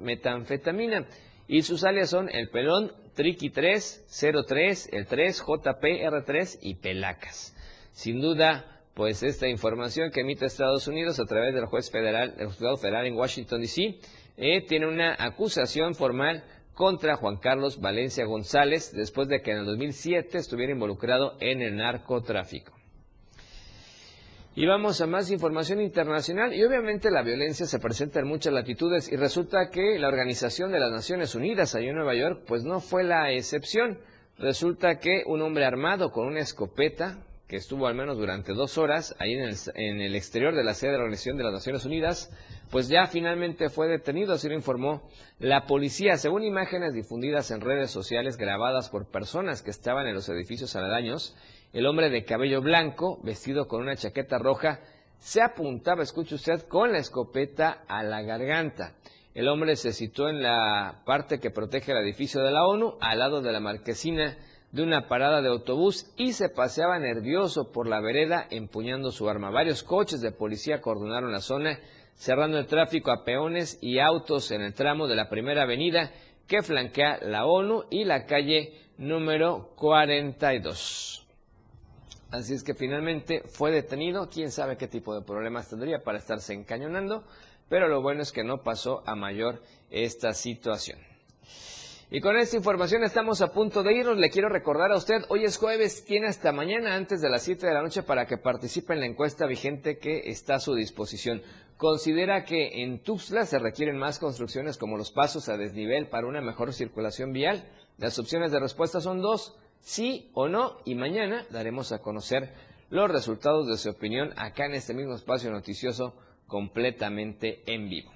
Speaker 2: metanfetamina y sus alias son el pelón, Triqui 3, 03, el 3, JPR3 y Pelacas. Sin duda, pues esta información que emite Estados Unidos a través del juez federal, del juzgado federal en Washington DC, eh, tiene una acusación formal contra Juan Carlos Valencia González después de que en el 2007 estuviera involucrado en el narcotráfico. Y vamos a más información internacional y obviamente la violencia se presenta en muchas latitudes y resulta que la Organización de las Naciones Unidas allá en Nueva York pues no fue la excepción. Resulta que un hombre armado con una escopeta que estuvo al menos durante dos horas ahí en el, en el exterior de la sede de la Organización de las Naciones Unidas, pues ya finalmente fue detenido, así lo informó la policía. Según imágenes difundidas en redes sociales grabadas por personas que estaban en los edificios aledaños, el hombre de cabello blanco, vestido con una chaqueta roja, se apuntaba, escuche usted, con la escopeta a la garganta. El hombre se situó en la parte que protege el edificio de la ONU, al lado de la marquesina de una parada de autobús y se paseaba nervioso por la vereda empuñando su arma. Varios coches de policía coordinaron la zona, cerrando el tráfico a peones y autos en el tramo de la primera avenida que flanquea la ONU y la calle número 42. Así es que finalmente fue detenido. Quién sabe qué tipo de problemas tendría para estarse encañonando. Pero lo bueno es que no pasó a mayor esta situación. Y con esta información estamos a punto de irnos. Le quiero recordar a usted, hoy es jueves, tiene hasta mañana antes de las 7 de la noche para que participe en la encuesta vigente que está a su disposición. Considera que en Tuxtla se requieren más construcciones como los pasos a desnivel para una mejor circulación vial. Las opciones de respuesta son dos sí o no, y mañana daremos a conocer los resultados de su opinión acá en este mismo espacio noticioso completamente en vivo.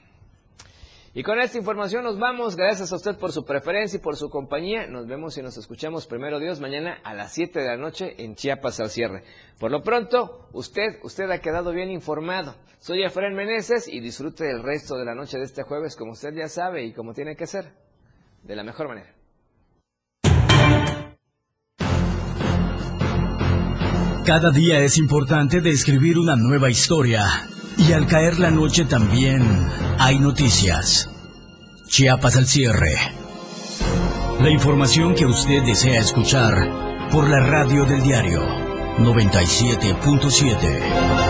Speaker 2: Y con esta información nos vamos. Gracias a usted por su preferencia y por su compañía. Nos vemos y nos escuchamos primero Dios mañana a las 7 de la noche en Chiapas al cierre. Por lo pronto, usted, usted ha quedado bien informado. Soy Efraín Meneses y disfrute del resto de la noche de este jueves como usted ya sabe y como tiene que ser. De la mejor manera.
Speaker 9: Cada día es importante describir una nueva historia. Y al caer la noche también hay noticias. Chiapas al cierre. La información que usted desea escuchar por la radio del diario 97.7.